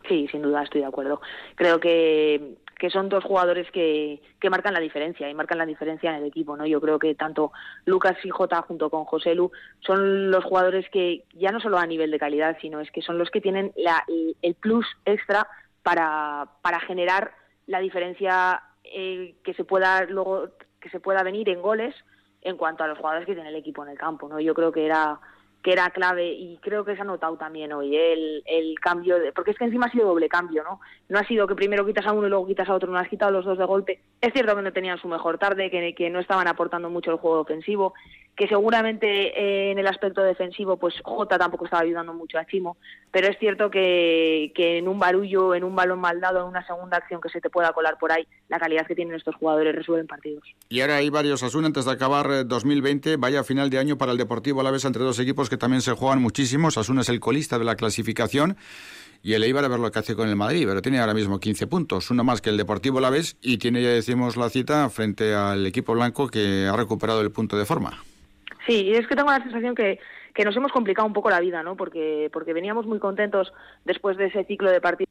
Sí, sin duda estoy de acuerdo. Creo que que son dos jugadores que, que marcan la diferencia y marcan la diferencia en el equipo, ¿no? Yo creo que tanto Lucas y Jota junto con José Lu son los jugadores que ya no solo a nivel de calidad, sino es que son los que tienen la, el plus extra para, para generar la diferencia eh, que se pueda luego que se pueda venir en goles en cuanto a los jugadores que tiene el equipo en el campo, ¿no? Yo creo que era que era clave y creo que se ha notado también hoy ¿eh? el, el cambio, de, porque es que encima ha sido doble cambio, ¿no? No ha sido que primero quitas a uno y luego quitas a otro, no has quitado los dos de golpe. Es cierto que no tenían su mejor tarde, que, que no estaban aportando mucho el juego ofensivo, que seguramente eh, en el aspecto defensivo, pues Jota tampoco estaba ayudando mucho a Chimo, pero es cierto que, en un barullo, en un balón mal dado, en una segunda acción que se te pueda colar por ahí, la calidad que tienen estos jugadores resuelven partidos. Y ahora hay varios asuntos antes de acabar 2020, eh, vaya final de año para el Deportivo a la vez entre dos equipos que también se juegan muchísimo. Asuna es el colista de la clasificación y el Eibar a ver lo que hace con el Madrid, pero tiene ahora mismo 15 puntos, uno más que el Deportivo vez y tiene, ya decimos, la cita frente al equipo blanco que ha recuperado el punto de forma. Sí, es que tengo la sensación que, que nos hemos complicado un poco la vida, ¿no? Porque, porque veníamos muy contentos después de ese ciclo de partidos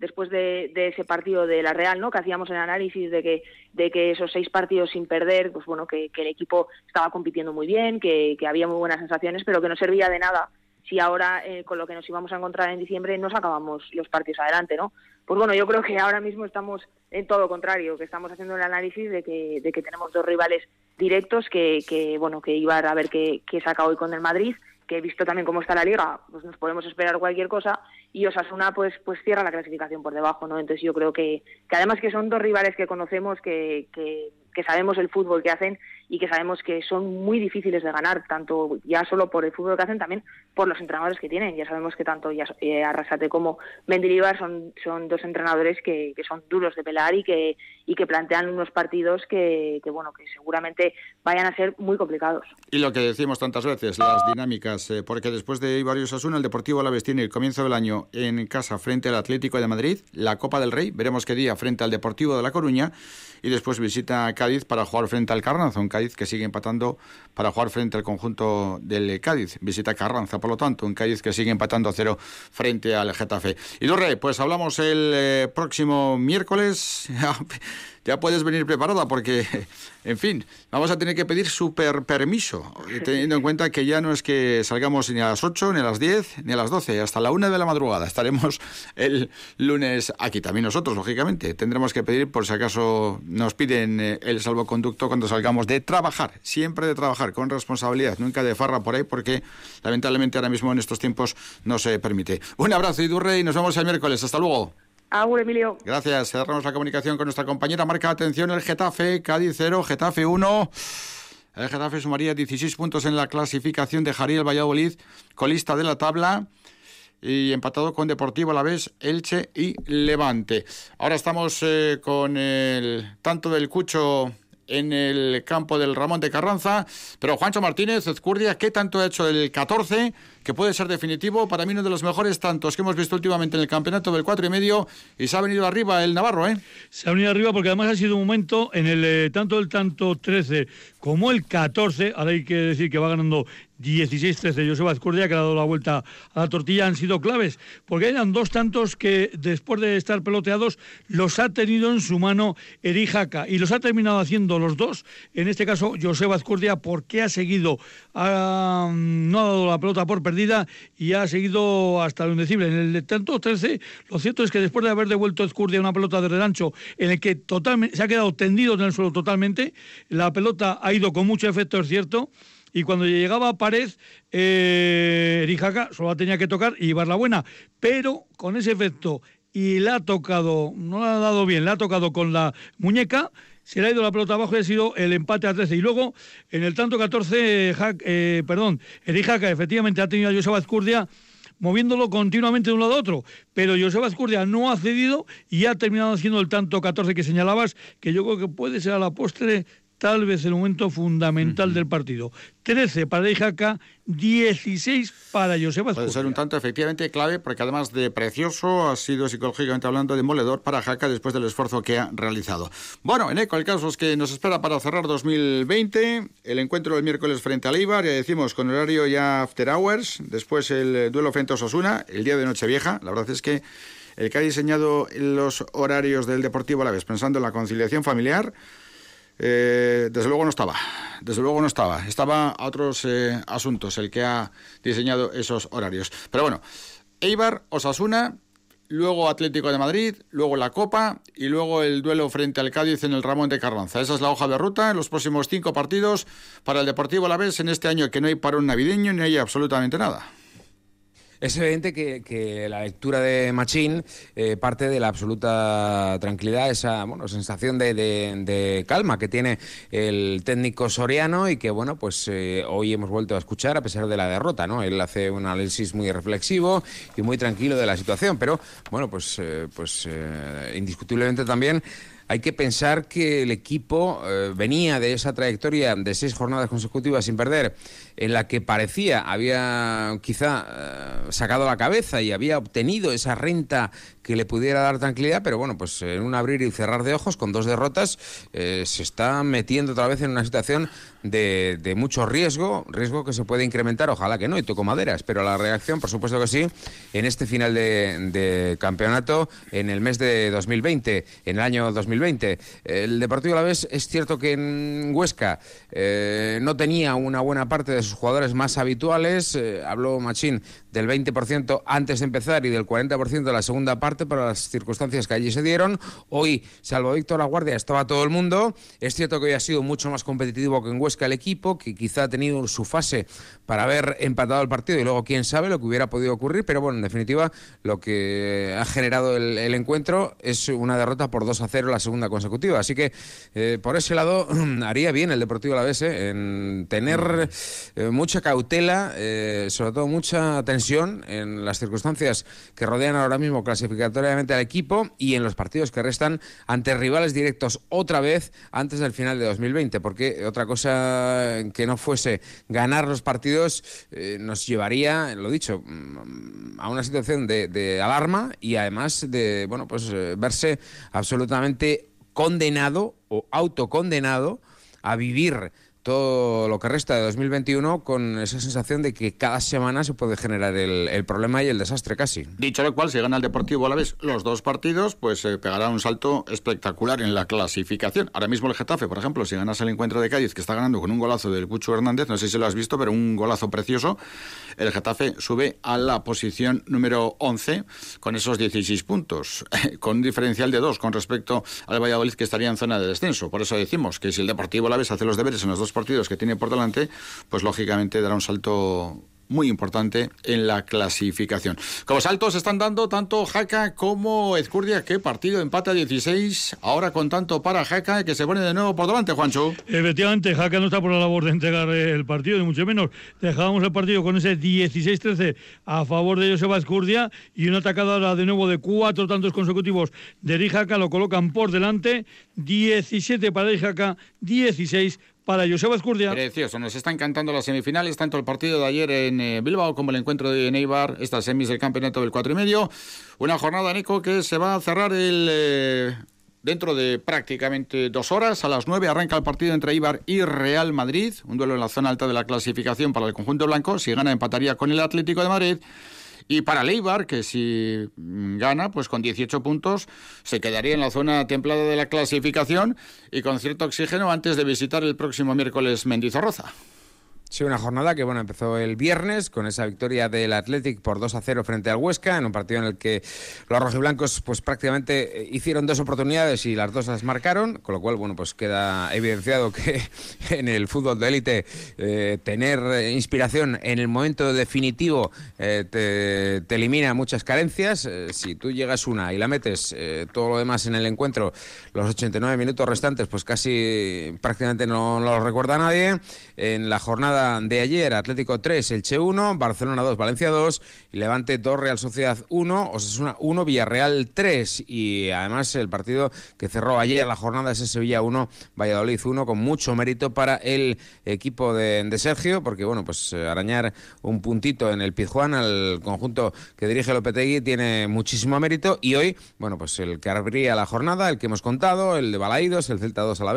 después de, de, ese partido de la Real, ¿no? Que hacíamos el análisis de que, de que esos seis partidos sin perder, pues bueno, que, que el equipo estaba compitiendo muy bien, que, que había muy buenas sensaciones, pero que no servía de nada si ahora eh, con lo que nos íbamos a encontrar en diciembre no sacábamos los partidos adelante, ¿no? Pues bueno, yo creo que ahora mismo estamos en todo lo contrario, que estamos haciendo el análisis de que, de que tenemos dos rivales directos que, que bueno, que iba a ver qué, qué saca hoy con el Madrid que he visto también cómo está la liga, pues nos podemos esperar cualquier cosa y Osasuna pues pues cierra la clasificación por debajo, ¿no? Entonces yo creo que, que además que son dos rivales que conocemos, que, que, que sabemos el fútbol que hacen y que sabemos que son muy difíciles de ganar, tanto ya solo por el fútbol que hacen, también por los entrenadores que tienen. Ya sabemos que tanto eh, Arrasate como Mendilibar son, son dos entrenadores que, que, son duros de pelar y que, y que plantean unos partidos que, que, bueno, que seguramente vayan a ser muy complicados. Y lo que decimos tantas veces, las dinámicas, eh, porque después de varios Asuna, el Deportivo Alavés tiene el comienzo del año en casa frente al Atlético de Madrid, la Copa del Rey, veremos qué día frente al Deportivo de La Coruña, y después visita Cádiz para jugar frente al Carranza, un Cádiz que sigue empatando para jugar frente al conjunto del Cádiz. Visita Carranza, por lo tanto, un Cádiz que sigue empatando a cero frente al Getafe. Y Durre, pues hablamos el eh, próximo miércoles. ya puedes venir preparada porque, en fin, vamos a tener que pedir super permiso, teniendo en cuenta que ya no es que salgamos ni a las 8, ni a las 10, ni a las 12, hasta la 1 de la madrugada. Estaremos el lunes aquí, también nosotros, lógicamente. Tendremos que pedir por si acaso nos piden eh, el salvoconducto cuando salgamos de trabajar, siempre de trabajar, con responsabilidad, nunca de farra por ahí, porque lamentablemente ahora mismo en estos tiempos no se permite. Un abrazo, Idurre, y nos vemos el miércoles. Hasta luego. Agur, Emilio. Gracias. Cerramos la comunicación con nuestra compañera. Marca atención el Getafe, Cádiz 0, Getafe 1. El Getafe sumaría 16 puntos en la clasificación. Dejaría el Valladolid colista de la tabla y empatado con Deportivo a la vez, Elche y Levante. Ahora estamos eh, con el tanto del Cucho en el campo del Ramón de Carranza. Pero Juancho Martínez, Ezcurdia, ¿qué tanto ha hecho el 14? Que puede ser definitivo, para mí uno de los mejores tantos que hemos visto últimamente en el campeonato del 4 y medio. Y se ha venido arriba el Navarro, ¿eh? Se ha venido arriba porque además ha sido un momento en el eh, tanto el tanto 13 como el 14. Ahora hay que decir que va ganando 16-13 Joseba Azcurdia, que ha dado la vuelta a la tortilla, han sido claves, porque eran dos tantos que después de estar peloteados los ha tenido en su mano Erijaca y los ha terminado haciendo los dos. En este caso, Joseba Azcurdia, porque ha seguido, no ha dado la pelota por perdida y ha seguido hasta lo indecible. En el tanto 13, lo cierto es que después de haber devuelto Azcurdia una pelota de redancho en el que totalmente, se ha quedado tendido en el suelo totalmente, la pelota ha ido con mucho efecto, es cierto y cuando llegaba a pared, eh, Rijaca solo tenía que tocar y llevar la buena, pero con ese efecto y le ha tocado, no le ha dado bien, le ha tocado con la muñeca, se le ha ido la pelota abajo y ha sido el empate a 13. Y luego, en el tanto 14, eh, perdón, Erijaca efectivamente ha tenido a Joseba Azcurdia moviéndolo continuamente de un lado a otro. Pero Joseba Azcurdia no ha cedido y ha terminado haciendo el tanto 14 que señalabas, que yo creo que puede ser a la postre tal vez el momento fundamental del partido. 13 para Ijaca, 16 para Joseba Puede ser un tanto efectivamente clave porque además de precioso ha sido psicológicamente hablando demoledor para Jaca después del esfuerzo que ha realizado. Bueno, en eco el caso es que nos espera para cerrar 2020 el encuentro del miércoles frente a Leibar, ya decimos con horario ya after hours, después el duelo frente a Osasuna, el día de Nochevieja, la verdad es que el que ha diseñado los horarios del Deportivo a la vez pensando en la conciliación familiar eh, desde luego no estaba, desde luego no estaba. Estaba a otros eh, asuntos el que ha diseñado esos horarios. Pero bueno, Eibar, Osasuna, luego Atlético de Madrid, luego la Copa y luego el duelo frente al Cádiz en el Ramón de Carranza. Esa es la hoja de ruta en los próximos cinco partidos para el Deportivo la vez en este año que no hay parón navideño ni hay absolutamente nada. Es evidente que, la lectura de Machín eh, parte de la absoluta tranquilidad, esa bueno, sensación de, calma que tiene el técnico soriano y que bueno, pues eh, hoy hemos vuelto a escuchar a pesar de la derrota, ¿no? Él hace un análisis muy reflexivo y muy tranquilo de la situación, pero bueno, pues, eh, pues indiscutiblemente también hay que pensar que el equipo venía de esa trayectoria de seis jornadas consecutivas sin perder en la que parecía había quizá eh, sacado la cabeza y había obtenido esa renta que le pudiera dar tranquilidad, pero bueno, pues en un abrir y cerrar de ojos con dos derrotas eh, se está metiendo otra vez en una situación de, de, mucho riesgo, riesgo que se puede incrementar, ojalá que no, y toco maderas, pero la reacción, por supuesto que sí, en este final de, campeonato, en el mes de 2020, en el año 2020. El Deportivo vez es cierto que en Huesca eh, no tenía una buena parte de sus jugadores más habituales. Eh, habló Machín del 20% antes de empezar y del 40% de la segunda parte para las circunstancias que allí se dieron. Hoy, salvo Víctor La Guardia, estaba todo el mundo. Es cierto que hoy ha sido mucho más competitivo que en Huesca el equipo, que quizá ha tenido su fase para haber empatado el partido y luego quién sabe lo que hubiera podido ocurrir. Pero bueno, en definitiva, lo que ha generado el, encuentro es una derrota por 2 a 0 la segunda consecutiva. Así que eh, por ese lado haría bien el Deportivo Alavés eh, en tener eh, mucha cautela, eh, sobre todo mucha tensión en las circunstancias que rodean ahora mismo clasificatoriamente al equipo y en los partidos que restan ante rivales directos otra vez antes del final de 2020, porque otra cosa que no fuese ganar los partidos eh, nos llevaría, lo dicho, mm, a una situación de, de alarma y además de, bueno, pues verse absolutamente condenado o autocondenado a vivir todo lo que resta de 2021 con esa sensación de que cada semana se puede generar el, problema y el desastre casi. Dicho lo cual, si gana el Deportivo a la vez los dos partidos, pues se pegará un salto espectacular en la clasificación. Ahora mismo el Getafe, por ejemplo, si ganas el encuentro de Cádiz, que está ganando con un golazo del Cucho Hernández, no sé si lo has visto, pero un golazo precioso, el Getafe sube a la posición número 11 con esos 16 puntos, con un diferencial de dos con respecto al Valladolid que estaría en zona de descenso. Por eso decimos que si el Deportivo a la vez hace los deberes en los dos partidos que tiene por delante, pues lógicamente dará un salto muy importante en la clasificación. Como saltos están dando tanto Jaca como Ezcurdia, que partido empate a 16, ahora con tanto para Jaca que se pone de nuevo por delante, Juancho. Efectivamente, Jaca no está por la labor de entregar el partido, ni mucho menos. Dejábamos el partido con ese 16-13 a favor de Joseba Ezcurdia y una atacada de nuevo de cuatro tantos consecutivos de Jaca, lo colocan por delante, 17 para Jaca, 16 para Joseba Escurdia. Precioso, nos está encantando las semifinales, tanto el partido de ayer en eh, Bilbao como el encuentro de Neibar, estas semis del campeonato del cuatro y medio. Una jornada, Nico, que se va a cerrar el... Eh, dentro de prácticamente dos horas, a las nueve, arranca el partido entre Ibar y Real Madrid, un duelo en la zona alta de la clasificación para el conjunto blanco. Si gana, empataría con el Atlético de Madrid. Y para Leibar, que si gana, pues con 18 puntos se quedaría en la zona templada de la clasificación y con cierto oxígeno antes de visitar el próximo miércoles Mendizorroza. Sí, una jornada que bueno empezó el viernes con esa victoria del Athletic por 2 a 0 frente al Huesca, en un partido en el que los rojiblancos pues prácticamente eh, hicieron dos oportunidades y las dos las marcaron, con lo cual bueno pues queda evidenciado que en el fútbol de élite eh, tener eh, inspiración en el momento definitivo te, elimina muchas carencias. si tú llegas una y la metes todo lo demás en el encuentro, los 89 minutos restantes pues casi prácticamente no, no lo recuerda nadie. En la jornada de ayer, Atlético 3, Elche 1, Barcelona 2, Valencia 2, Levante 2, Real Sociedad 1, Osasuna 1, Villarreal 3 y además el partido que cerró ayer la jornada es Sevilla 1, Valladolid 1 con mucho mérito para el equipo de, Sergio porque bueno, pues eh, arañar un puntito en el Pizjuán al conjunto que dirige Lopetegui tiene muchísimo mérito. Y hoy, bueno, pues el que abría la jornada, el que hemos contado, el de Balaídos, el Celta 2 a la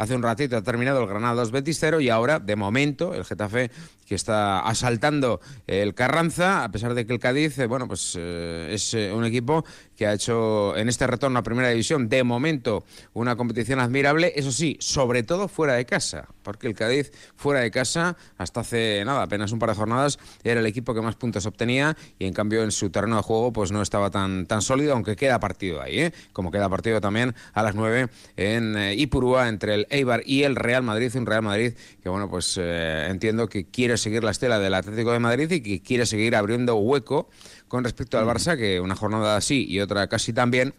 Hace un ratito ha terminado el Granada 2 Betis 0 y ahora, de momento, el Getafe que está asaltando el Carranza, a pesar de que el Cádiz, eh, bueno, pues eh, es eh, un equipo que ha hecho en este retorno a Primera División, de momento, una competición admirable, eso sí, sobre todo fuera de casa, porque el Cádiz fuera de casa, hasta hace nada, apenas un par de jornadas, era el equipo que más puntos obtenía y en cambio en su terreno de juego pues no estaba tan, tan sólido, aunque queda partido ahí, ¿eh? como queda partido también a las 9 en Ipurúa entre el Eibar y el Real Madrid, un Real Madrid que bueno, pues entiendo que quiere seguir la estela del Atlético de Madrid y que quiere seguir abriendo hueco con respecto al Barça, que una jornada así y otra casi también,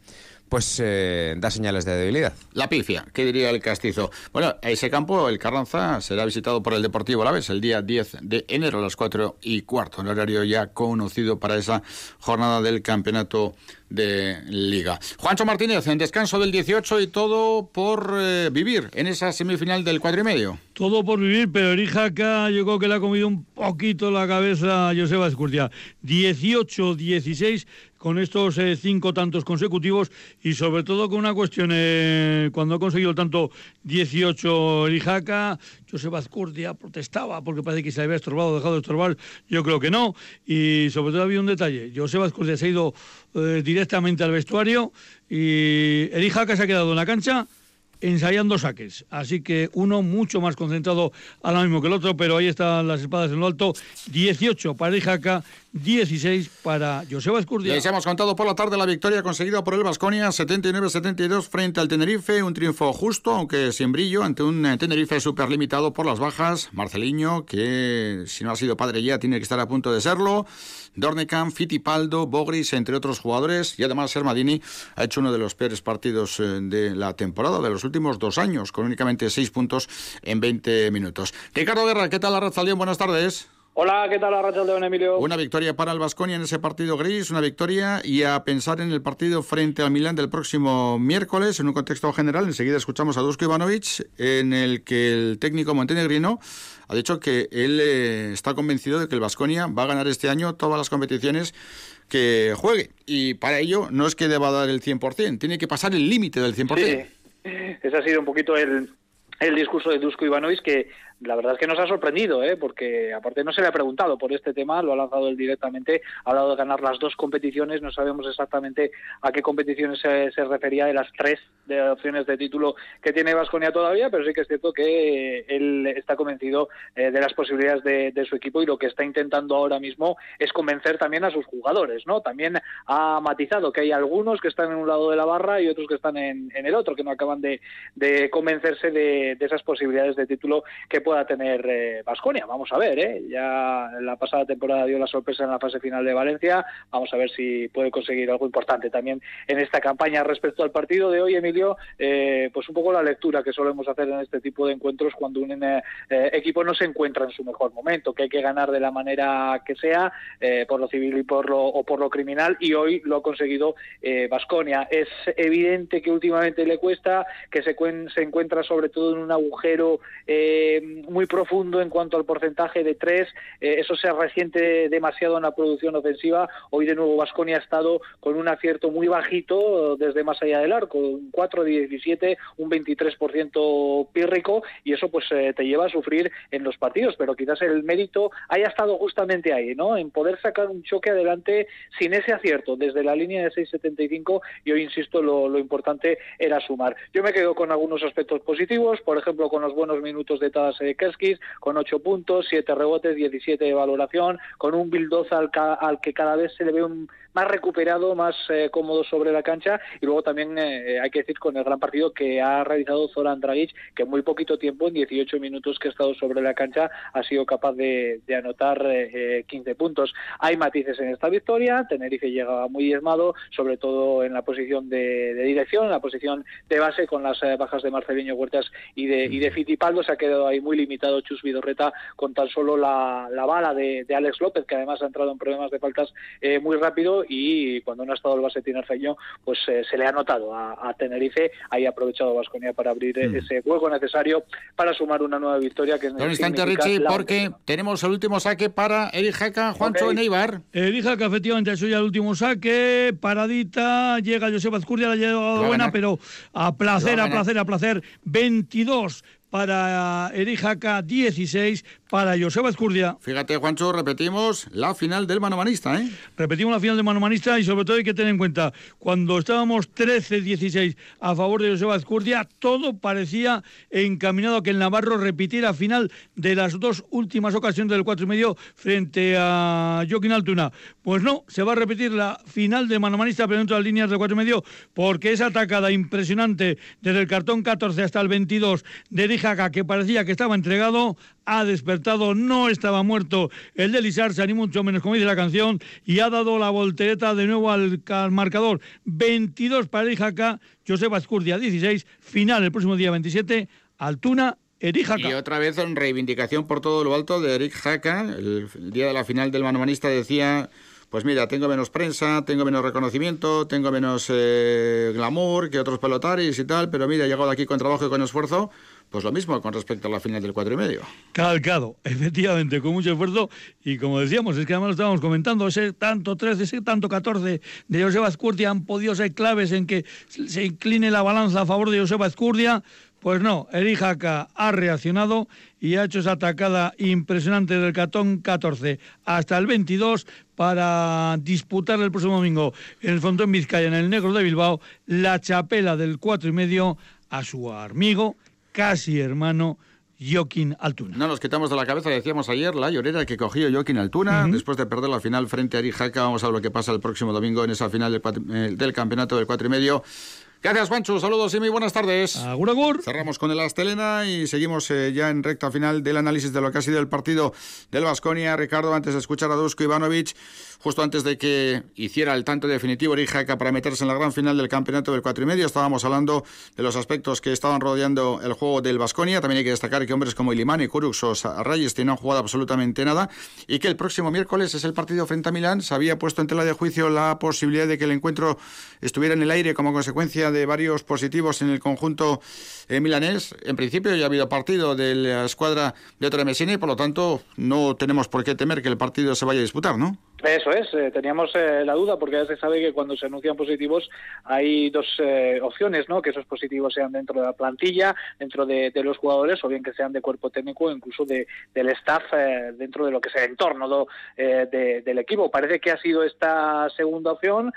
pues eh, da señales de debilidad. La pifia, ¿qué diría el castizo? Bueno, ese campo, el Carranza, será visitado por el Deportivo Laves el día 10 de enero a las 4 y cuarto, un horario ya conocido para esa jornada del campeonato de Liga. Juancho Martínez, en descanso del 18 y todo por eh, vivir en esa semifinal del cuadro y medio. Todo por vivir, pero Erijaca yo creo que le ha comido un poquito la cabeza a Joseba Escurdia. 18-16 con estos eh, cinco tantos consecutivos y sobre todo con una cuestión, eh, cuando ha conseguido el tanto 18 Erijaca, José Vazcurdia protestaba porque parece que se había estorbado, dejado de estorbar, yo creo que no, y sobre todo había un detalle, José Vazcurdia se ha ido eh, directamente al vestuario y Erijaca se ha quedado en la cancha ensayando saques. Así que uno mucho más concentrado ahora mismo que el otro, pero ahí están las espadas en lo alto. 18 para Ijaca, 16 para Joseba Escurdia. Les hemos contado por la tarde la victoria conseguida por el Vasconia 79-72 frente al Tenerife. Un triunfo justo, aunque sin brillo, ante un Tenerife súper limitado por las bajas. Marceliño, que si no ha sido padre ya, tiene que estar a punto de serlo. Dornekamp, Fittipaldo, Bogris, entre otros jugadores. Y además Sermadini ha hecho uno de los peores partidos eh, de la temporada, de los últimos dos años, con únicamente seis puntos en 20 minutos. Ricardo Guerra, ¿qué tal la Buenas tardes. Hola, ¿qué tal la León, Emilio? Una victoria para el Vasconia en ese partido gris, una victoria y a pensar en el partido frente al Milán del próximo miércoles en un contexto general. Enseguida escuchamos a Dusko Ivanovic en el que el técnico montenegrino ha dicho que él eh, está convencido de que el Vasconia va a ganar este año todas las competiciones que juegue y para ello no es que deba dar el 100%, tiene que pasar el límite del 100%. Sí. Ese ha sido un poquito el, el discurso de Dusko Ivanovic que la verdad es que nos ha sorprendido, ¿eh? porque aparte no se le ha preguntado por este tema, lo ha lanzado él directamente, ha hablado de ganar las dos competiciones, no sabemos exactamente a qué competiciones se, refería de las tres de opciones de título que tiene Vasconia todavía, pero sí que es cierto que él está convencido eh, de las posibilidades de, su equipo y lo que está intentando ahora mismo es convencer también a sus jugadores, ¿no? También ha matizado que hay algunos que están en un lado de la barra y otros que están en, el otro, que no acaban de, convencerse de, esas posibilidades de título que pueda tener Vasconia. Vamos a ver, ¿eh? ya la pasada temporada dio la sorpresa en la fase final de Valencia. Vamos a ver si puede conseguir algo importante también en esta campaña. Respecto al partido de hoy, Emilio, pues un poco la lectura que solemos hacer en este tipo de encuentros cuando un equipo no se encuentra en su mejor momento, que hay que ganar de la manera que sea, por lo civil y por lo, o por lo criminal, y hoy lo ha conseguido Vasconia. es evidente que últimamente le cuesta, que se, se encuentra sobre todo en un agujero eh, muy profundo en cuanto al porcentaje de tres. Eh, eso se resiente demasiado en la producción ofensiva. Hoy de nuevo Vasconia ha estado con un acierto muy bajito desde más allá del arco, un 4 de 17, un 23% pírrico, y eso pues eh, te lleva a sufrir en los partidos. Pero quizás el mérito haya estado justamente ahí, ¿no? En poder sacar un choque adelante sin ese acierto desde la línea de 6.75 y hoy insisto lo, importante era sumar. Yo me quedo con algunos aspectos positivos, por ejemplo, con los buenos minutos de Tadas Kerskis, con 8 puntos, 7 rebotes, 17 de valoración, con un Bildoza al, al que cada vez se le ve un más recuperado, más eh, cómodo sobre la cancha. Y luego también eh, hay que decir con el gran partido que ha realizado Zoran Dragic, que en muy poquito tiempo, en 18 minutos que ha estado sobre la cancha, ha sido capaz de, anotar 15 eh, puntos. Hay matices en esta victoria, Tenerife llega muy diezmado, sobre todo en la posición de, dirección, en la posición de base con las bajas de Marceliño Huertas y de, y de Fitipaldo, se ha quedado ahí muy limitado Chus Vidorreta con tan solo la, bala de, de, Alex López, que además ha entrado en problemas de faltas muy rápido y cuando no ha estado el base tinerfeño, pues eh, se le ha notado a, Tenerife. Ahí ha aprovechado Vasconia para abrir mm. ese juego necesario para sumar una nueva victoria. que es Un instante, Richie, porque tenemos el último saque para Eric Jaca, Juancho okay. Neibar. Eric Jaca, efectivamente, eso ya el último saque. Paradita, llega Josep Azcurdia, la ha llegado buena, pero a placer, a placer, a placer. 22 para Erijaca, 16 para Joseba Escurdia. Fíjate, Juancho, repetimos la final del manomanista, ¿eh? Repetimos la final del manomanista y sobre todo hay que tener en cuenta, cuando estábamos 13-16 a favor de Joseba Escurdia, todo parecía encaminado a que el Navarro repitiera final de las dos últimas ocasiones del 4 y medio frente a Joaquín Altuna. Pues no, se va a repetir la final del manomanista pero dentro de las líneas del 4 y medio porque esa atacada impresionante desde el cartón 14 hasta el 22 de Erijaca que parecía que estaba entregado ha despertado, no estaba muerto el de Lizarza, ni mucho menos como dice la canción, y ha dado la voltereta de nuevo al, marcador. 22 para el Jaca, Joseba Escurdia 16, final el próximo día 27, Altuna Eric. Y otra vez en reivindicación por todo lo alto de Eric Jaca. El, día de la final del manomanista decía, pues mira, tengo menos prensa, tengo menos reconocimiento, tengo menos eh, glamour que otros pelotaris y tal, pero mira, he llegado aquí con trabajo y con esfuerzo pues lo mismo con respecto a la final del cuatro y medio. Calcado, efectivamente, con mucho esfuerzo. Y como decíamos, es que además lo estábamos comentando, ese tanto 13, ese tanto 14 de Joseba Escurdia han podido ser claves en que se incline la balanza a favor de Joseba Escurdia. Pues no, Erijaca ha reaccionado y ha hecho esa atacada impresionante del catón 14 hasta el 22 para disputar el próximo domingo en el Fontón Vizcaya, en el Negro de Bilbao, la chapela del cuatro y medio a su amigo casi hermano Joaquín Altuna. No nos quitamos de la cabeza, decíamos ayer, la llorera que cogió Joaquín Altuna después de perder la final frente a Arijaca. Vamos a ver lo que pasa el próximo domingo en esa final del, del campeonato del cuatro y medio. Gracias, Juancho. Saludos y muy buenas tardes. Agur, agur. Cerramos con el Astelena y seguimos eh, ya en recta final del análisis de lo que ha sido el partido del Vasconia. Ricardo, antes de escuchar a Dusko Ivanovic, justo antes de que hiciera el tanto definitivo Rijaca para meterse en la gran final del campeonato del cuatro y medio, estábamos hablando de los aspectos que estaban rodeando el juego del Vasconia. También hay que destacar que hombres como Ilimani, Kurux o Reyes no han jugado absolutamente nada y que el próximo miércoles es el partido frente a Milán. Se había puesto en tela de juicio la posibilidad de que el encuentro estuviera en el aire como consecuencia de varios positivos en el conjunto eh, milanés. En principio ya ha habido partido de la escuadra de Otra Messina y por lo tanto no tenemos por qué temer que el partido se vaya a disputar, ¿no? Eso es, eh, teníamos eh, la duda porque ya se sabe que cuando se anuncian positivos hay dos eh, opciones, ¿no? Que esos positivos sean dentro de la plantilla, dentro de, los jugadores, o bien que sean de cuerpo técnico o incluso de, del staff dentro de lo que sea el entorno del equipo. Parece que ha sido esta segunda opción,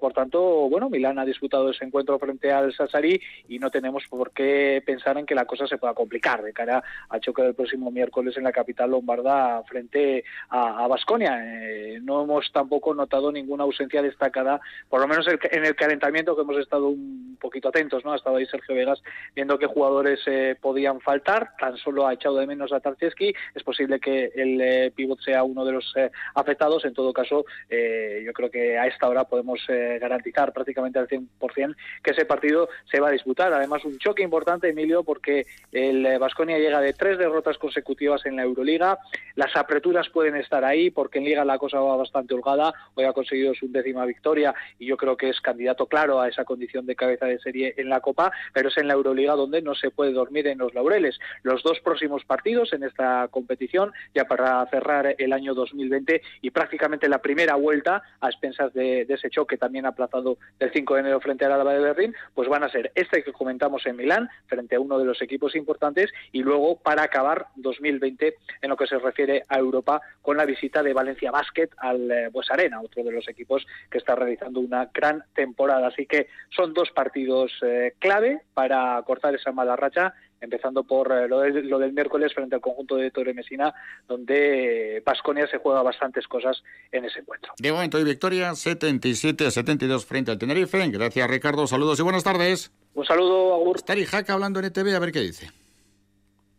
por tanto, bueno, Milán ha disputado ese encuentro frente al Sassari y no tenemos por qué pensar en que la cosa se pueda complicar de cara al choque del próximo miércoles en la capital lombarda frente a Basconia eh, no hemos tampoco notado ninguna ausencia destacada, por lo menos en el calentamiento que hemos estado un poquito atentos, ¿no? Ha estado ahí Sergio Vegas viendo qué jugadores eh, podían faltar, tan solo ha echado de menos a Tarcheski, es posible que el pivot sea uno de los afectados, en todo caso yo creo que a esta hora podemos garantizar prácticamente al 100% que ese partido se va a disputar, además un choque importante Emilio porque el Vasconia llega de tres derrotas consecutivas en la Euroliga, las apreturas pueden estar ahí porque en Liga la cosa va bastante holgada, hoy ha conseguido su décima victoria y yo creo que es candidato claro a esa condición de cabeza de serie en la Copa, pero es en la Euroliga donde no se puede dormir en los laureles. Los dos próximos partidos en esta competición, ya para cerrar el año 2020 y prácticamente la primera vuelta a expensas de, ese choque también aplazado del 5 de enero frente al Alba de Berlín, pues van a ser este que comentamos en Milán, frente a uno de los equipos importantes, y luego para acabar 2020 en lo que se refiere a Europa con la visita de Valencia Basket al eh, Arena, otro de los equipos que está realizando una gran temporada. Así que son dos partidos eh, clave para cortar esa mala racha empezando por eh, lo, del, miércoles frente al conjunto de Torre Mesina, donde Pasconia se juega bastantes cosas en ese encuentro. De momento hay victoria 77 a 72 frente al Tenerife. Gracias Ricardo, saludos y buenas tardes. Un saludo, Agur. Está Jaca hablando en ETV, a ver qué dice.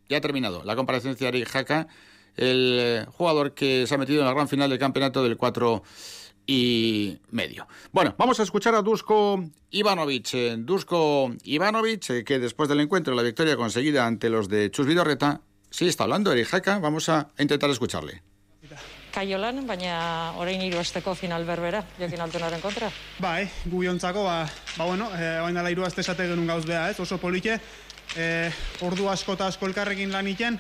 Ya ha terminado la comparecencia de Jaca el eh, jugador que se ha metido en la gran final del campeonato del 4 y medio. Bueno, vamos a escuchar a Dusko Ivanovic. Eh, Dusko Ivanovic, eh, que después del encuentro, la victoria conseguida ante los de Chus Vidorreta, sí está hablando, Eri Jaca, vamos a intentar escucharle. Kaiolan, baina orain hiru asteko final berbera, jakin altunaren kontra. Bai, gubiontzako, ba, ba bueno, eh, baina la hiru aste esate genuen gauz beha, ez, oso polike, eh, ordu asko eta asko elkarrekin lan iten,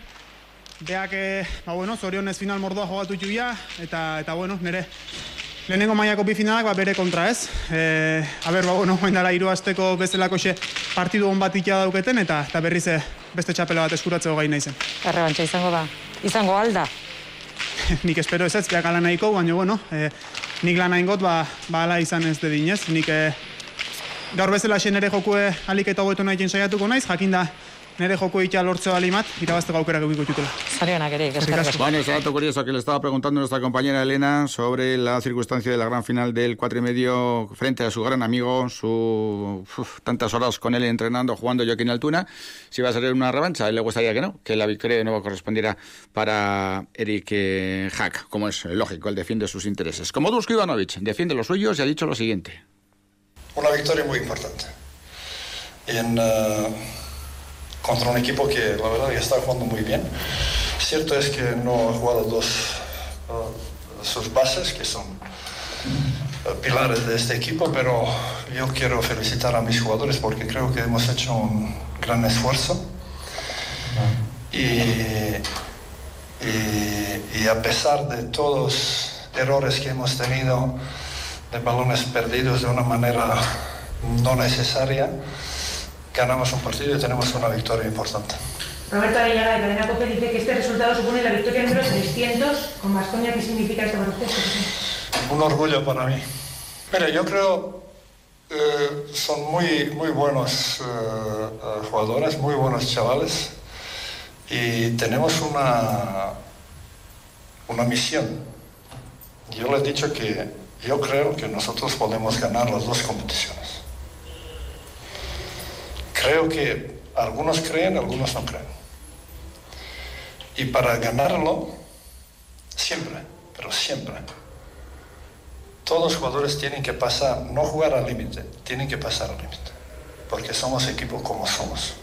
Beak, e, ba, bueno, zorionez final mordoa jogatu juia, eta, eta bueno, nire lehenengo mailako bi finalak ba, bere kontra ez. E, a ber, ba, bueno, dara hiru asteko bezalako xe partidu hon bat ikia dauketen, eta, eta berriz e, beste txapela bat eskuratzeko gai naizen. Errebantxa izango da, izango alda. nik espero ez ez, beak ala nahiko, baina, bueno, e, nik lan got, ba, ba ala izan ez dedinez. Nik e, gaur bezala xe nire jokue alik eta hobetu nahi saiatuko naiz, jakinda nere joko ita lortze balimat, irabazteko aukera gubiko ditutela. Zarionak ere, Bueno, ese dato curioso que le estaba preguntando nuestra compañera Elena sobre la circunstancia de la gran final del cuatro y medio frente a su gran amigo, su tantas horas con él entrenando, jugando Joaquín Altuna, si va a ser una revancha. A él le gustaría que no, que la victoria de nuevo correspondiera para Eric eh, Hack, como es lógico, él defiende sus intereses. Como Dusko Ivanovic, defiende los suyos y ha dicho lo siguiente. Una victoria muy importante. en, uh contra un equipo que la verdad que está jugando muy bien. Cierto es que no ha jugado dos uh, sus bases, que son uh, pilares de este equipo, pero yo quiero felicitar a mis jugadores porque creo que hemos hecho un gran esfuerzo. Y, y, a pesar de todos los errores que hemos tenido de balones perdidos de una manera no necesaria, ganamos un partido y tenemos una victoria importante. Roberto Aguilar de Cadena Cope dice que este resultado supone la victoria número 600 con Vasconia. ¿Qué significa esto para usted? Un orgullo para mí. Mira, yo creo eh, son muy, muy buenos eh, eh, jugadores, muy buenos chavales y tenemos una, una misión. Yo le he dicho que yo creo que nosotros podemos ganar las dos competiciones. Creo que algunos creen, algunos no creen. Y para ganarlo, siempre, pero siempre, todos los jugadores tienen que pasar, no jugar al límite, tienen que pasar al límite, porque somos equipo como somos.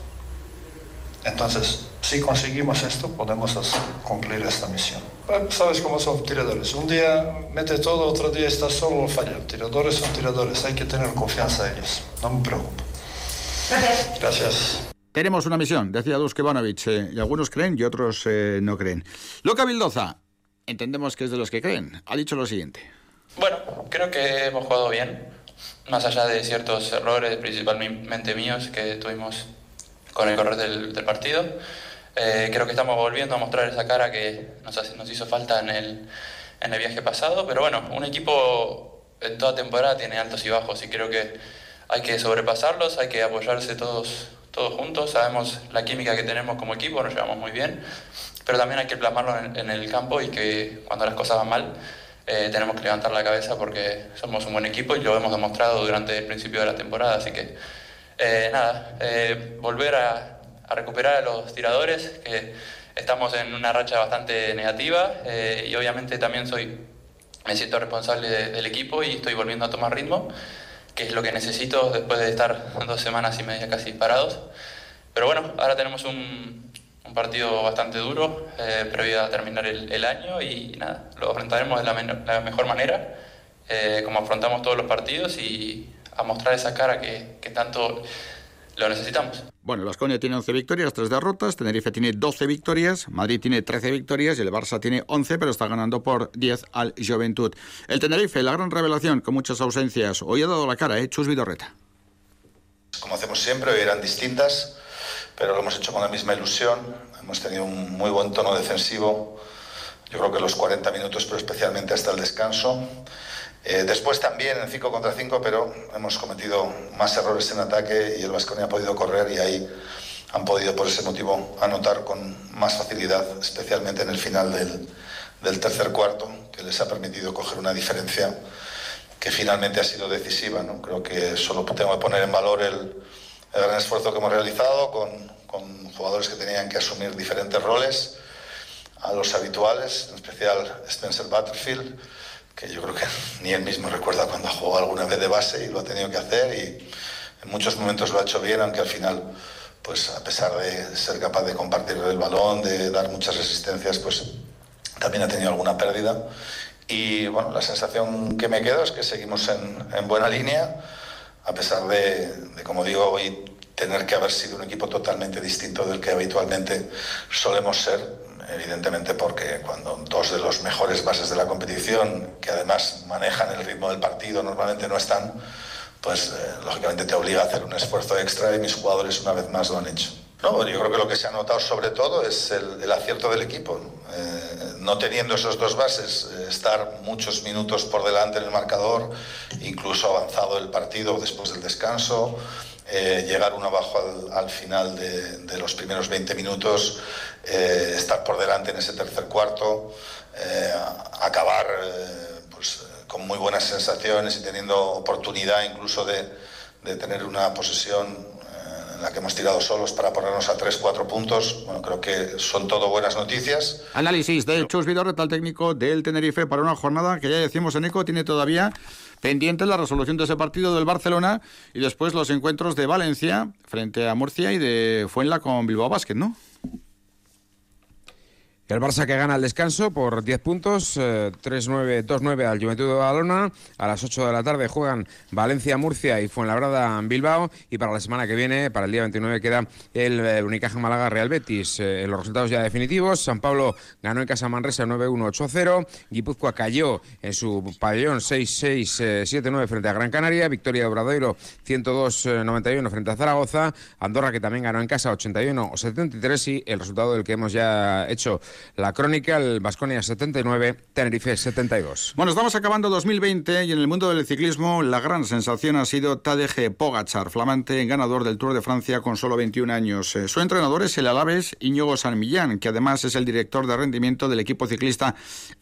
Entonces, si conseguimos esto, podemos cumplir esta misión. Sabes cómo son tiradores. Un día mete todo, otro día está solo, falla. Tiradores son tiradores, hay que tener confianza en ellos. No me preocupo. Gracias. Gracias. Tenemos una misión, decía Duske Ivanovic, eh, y algunos creen y otros eh, no creen. Loca Bildoza, entendemos que es de los que creen, ha dicho lo siguiente. Bueno, creo que hemos jugado bien, más allá de ciertos errores, principalmente míos, que tuvimos con el correr del, partido. Eh, creo que estamos volviendo a mostrar esa cara que nos, nos hizo falta en el, en el viaje pasado, pero bueno, un equipo en toda temporada tiene altos y bajos y creo que hay que sobrepasarlos, hay que apoyarse todos, todos juntos. Sabemos la química que tenemos como equipo, nos llevamos muy bien, pero también hay que plasmarlo en, el campo y que cuando las cosas van mal eh, tenemos que levantar la cabeza porque somos un buen equipo y lo hemos demostrado durante el principio de la temporada. Así que eh, nada, eh, volver a, recuperar a los tiradores, que estamos en una racha bastante negativa y obviamente también soy, me siento responsable del equipo y estoy volviendo a tomar ritmo, que es lo que necesito después de estar dos semanas y media casi parados. Pero bueno, ahora tenemos un, un partido bastante duro eh, previo a terminar el, año y nada, lo afrontaremos de la, mejor manera, eh, como afrontamos todos los partidos y a mostrar esa cara que, tanto lo necesitamos. Bueno, el Asconia tiene 11 victorias, 3 derrotas, Tenerife tiene 12 victorias, Madrid tiene 13 victorias y el Barça tiene 11, pero está ganando por 10 al Juventud. El Tenerife, la gran revelación, con muchas ausencias, hoy ha dado la cara, ¿eh? Chus Vidorreta. Como hacemos siempre, hoy eran distintas pero lo hemos hecho con la misma ilusión. Hemos tenido un muy buen tono defensivo, yo creo que los 40 minutos, pero especialmente hasta el descanso. Eh, después también en 5 contra 5, pero hemos cometido más errores en ataque y el Vasconia ha podido correr y ahí han podido por ese motivo anotar con más facilidad, especialmente en el final del, del tercer cuarto, que les ha permitido coger una diferencia que finalmente ha sido decisiva. ¿no? Creo que solo tengo que poner en valor el, el gran esfuerzo que hemos realizado con, con, jugadores que tenían que asumir diferentes roles a los habituales, en especial Spencer Butterfield, que yo creo que ni él mismo recuerda cuando ha jugado alguna vez de base y lo ha tenido que hacer y en muchos momentos lo ha hecho bien, aunque al final, pues a pesar de ser capaz de compartir el balón, de dar muchas resistencias, pues también ha tenido alguna pérdida. Y bueno, la sensación que me quedo es que seguimos en, en buena línea a pesar de, como digo, hoy tener que haber sido un equipo totalmente distinto del que habitualmente solemos ser, evidentemente porque cuando dos de los mejores bases de la competición, que además manejan el ritmo del partido, normalmente no están, pues eh, lógicamente te obliga a hacer un esfuerzo extra y mis jugadores una vez más lo han hecho. No, yo creo que lo que se ha notado sobre todo es el, acierto del equipo. Eh, ¿no? teniendo esos dos bases, eh, estar muchos minutos por delante en el marcador, incluso avanzado el partido después del descanso, eh, llegar uno abajo al, final de, los primeros 20 minutos, estar por delante en ese tercer cuarto, acabar pues, con muy buenas sensaciones y teniendo oportunidad incluso de, de tener una posesión la que hemos tirado solos para ponernos a 3-4 puntos. Bueno, creo que son todo buenas noticias. Análisis de Chus Vidorreta, el técnico del Tenerife, para una jornada que ya decimos en ECO tiene todavía pendiente la resolución de ese partido del Barcelona y después los encuentros de Valencia frente a Murcia y de Fuenla con Bilbao Basket, ¿no? El Barça que gana el descanso por 10 puntos, 3-9, eh, 2-9 al Juventud de Badalona. A las 8 de la tarde juegan Valencia, Murcia y Fuenlabrada, Bilbao. Y para la semana que viene, para el día 29, queda el, el Unicaja Málaga Real Betis. Eh, los resultados ya definitivos. San Pablo ganó en casa Manresa 9-1-8-0. Guipúzcoa cayó en su pabellón 6-6-7-9 frente a Gran Canaria. Victoria de Obradoiro 102-91 frente a Zaragoza. Andorra que también ganó en casa 81-73. Y el resultado del que hemos ya hecho la crónica, el Vasconia 79, Tenerife 72. Bueno, estamos acabando 2020 y en el mundo del ciclismo la gran sensación ha sido Tadej Pogachar, flamante ganador del Tour de Francia con solo 21 años. Eh, su entrenador es el alaves Íñigo San Millán, que además es el director de rendimiento del equipo ciclista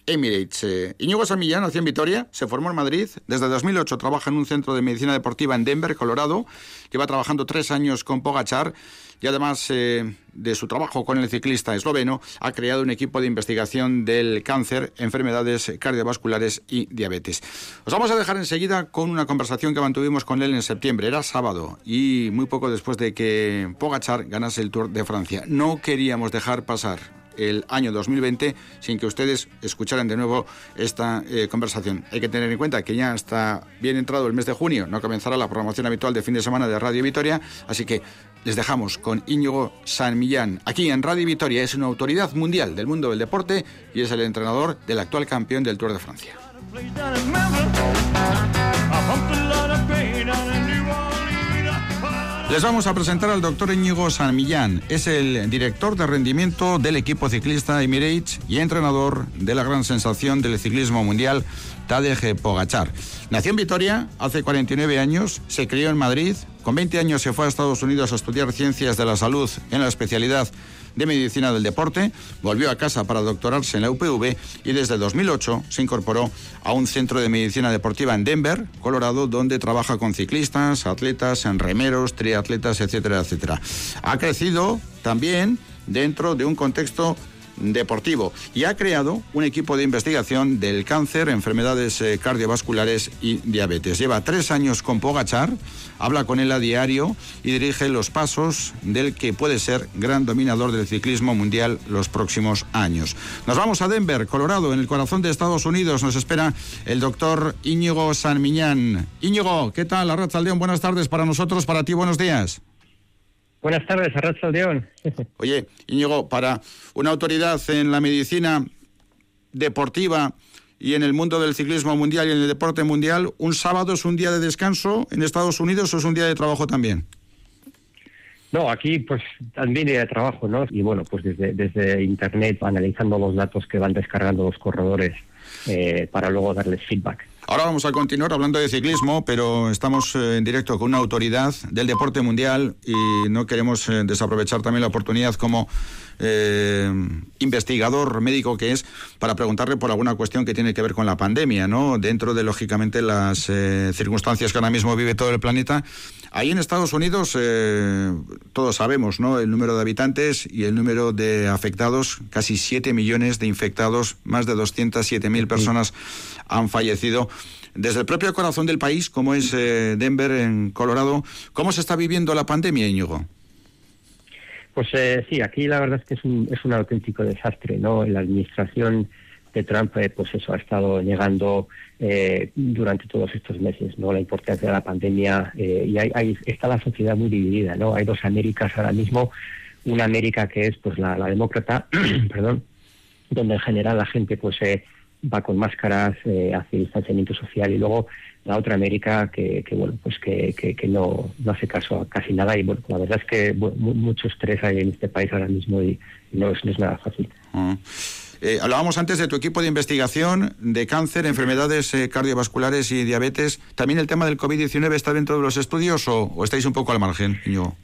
Emirates. Eh, Íñigo San Millán nació en Vitoria, se formó en Madrid, desde 2008 trabaja en un centro de medicina deportiva en Denver, Colorado, lleva trabajando tres años con Pogachar y además eh, de su trabajo con el ciclista esloveno, ha creado un equipo de investigación del cáncer, enfermedades cardiovasculares y diabetes. Os vamos a dejar enseguida con una conversación que mantuvimos con él en septiembre. Era sábado y muy poco después de que Pogachar ganase el Tour de Francia. No queríamos dejar pasar el año 2020 sin que ustedes escucharan de nuevo esta eh, conversación. Hay que tener en cuenta que ya está bien entrado el mes de junio, no comenzará la programación habitual de fin de semana de Radio Vitoria, así que les dejamos con Íñigo San Millán. Aquí en Radio Vitoria es una autoridad mundial del mundo del deporte y es el entrenador del actual campeón del Tour de Francia. Les vamos a presentar al doctor Íñigo San Millán. Es el director de rendimiento del equipo ciclista Emirates y entrenador de la gran sensación del ciclismo mundial, Tadej Pogachar. Nació en Vitoria hace 49 años, se crió en Madrid, con 20 años se fue a Estados Unidos a estudiar ciencias de la salud en la especialidad de Medicina del Deporte, volvió a casa para doctorarse en la UPV y desde 2008 se incorporó a un centro de medicina deportiva en Denver, Colorado, donde trabaja con ciclistas, atletas, remeros, triatletas, etcétera, etcétera. Ha crecido también dentro de un contexto deportivo y ha creado un equipo de investigación del cáncer, enfermedades eh, cardiovasculares y diabetes. Lleva tres años con Pogachar, habla con él a diario y dirige los pasos del que puede ser gran dominador del ciclismo mundial los próximos años. Nos vamos a Denver, Colorado, en el corazón de Estados Unidos. Nos espera el doctor Íñigo Sanmiñán. Íñigo, ¿qué tal? Arratzaldeón, buenas tardes para nosotros, para ti, buenos días. Buenas tardes, Arracha León. Oye, Íñigo, para una autoridad en la medicina deportiva y en el mundo del ciclismo mundial y en el deporte mundial, ¿un sábado es un día de descanso en Estados Unidos o es un día de trabajo también? No, aquí pues también día de trabajo, ¿no? Y bueno, pues desde, desde Internet analizando los datos que van descargando los corredores eh, para luego darles feedback. Ahora vamos a continuar hablando de ciclismo, pero estamos eh, en directo con una autoridad del deporte mundial y no queremos eh, desaprovechar también la oportunidad como eh, investigador médico que es para preguntarle por alguna cuestión que tiene que ver con la pandemia, ¿no? Dentro de, lógicamente, las circunstancias que ahora mismo vive todo el planeta. Ahí en Estados Unidos, todos sabemos, ¿no? El número de habitantes y el número de afectados, casi 7 millones de infectados, más de 207.000 personas han fallecido. Desde el propio corazón del país, como es eh, Denver, en Colorado, ¿cómo se está viviendo la pandemia, Íñigo? Pues eh, sí, aquí la verdad es que es un, es un auténtico desastre, ¿no? La administración de Trump, eh, pues eso, ha estado negando durante todos estos meses, ¿no? La importancia de la pandemia y hay, está la sociedad muy dividida, ¿no? Hay dos Américas ahora mismo, una América que es, pues, la, la demócrata, perdón, donde en general la gente, pues, va con máscaras, eh, hace distanciamiento social y luego la otra América que, bueno pues que, que, no, no, hace caso a casi nada y bueno la verdad es que mucho estrés hay en este país ahora mismo y, no, es, nada fácil. Ah. Eh, hablábamos antes de tu equipo de investigación de cáncer, enfermedades eh, cardiovasculares y diabetes. ¿También el tema del COVID-19 está dentro de los estudios o, estáis un poco al margen, Iñigo?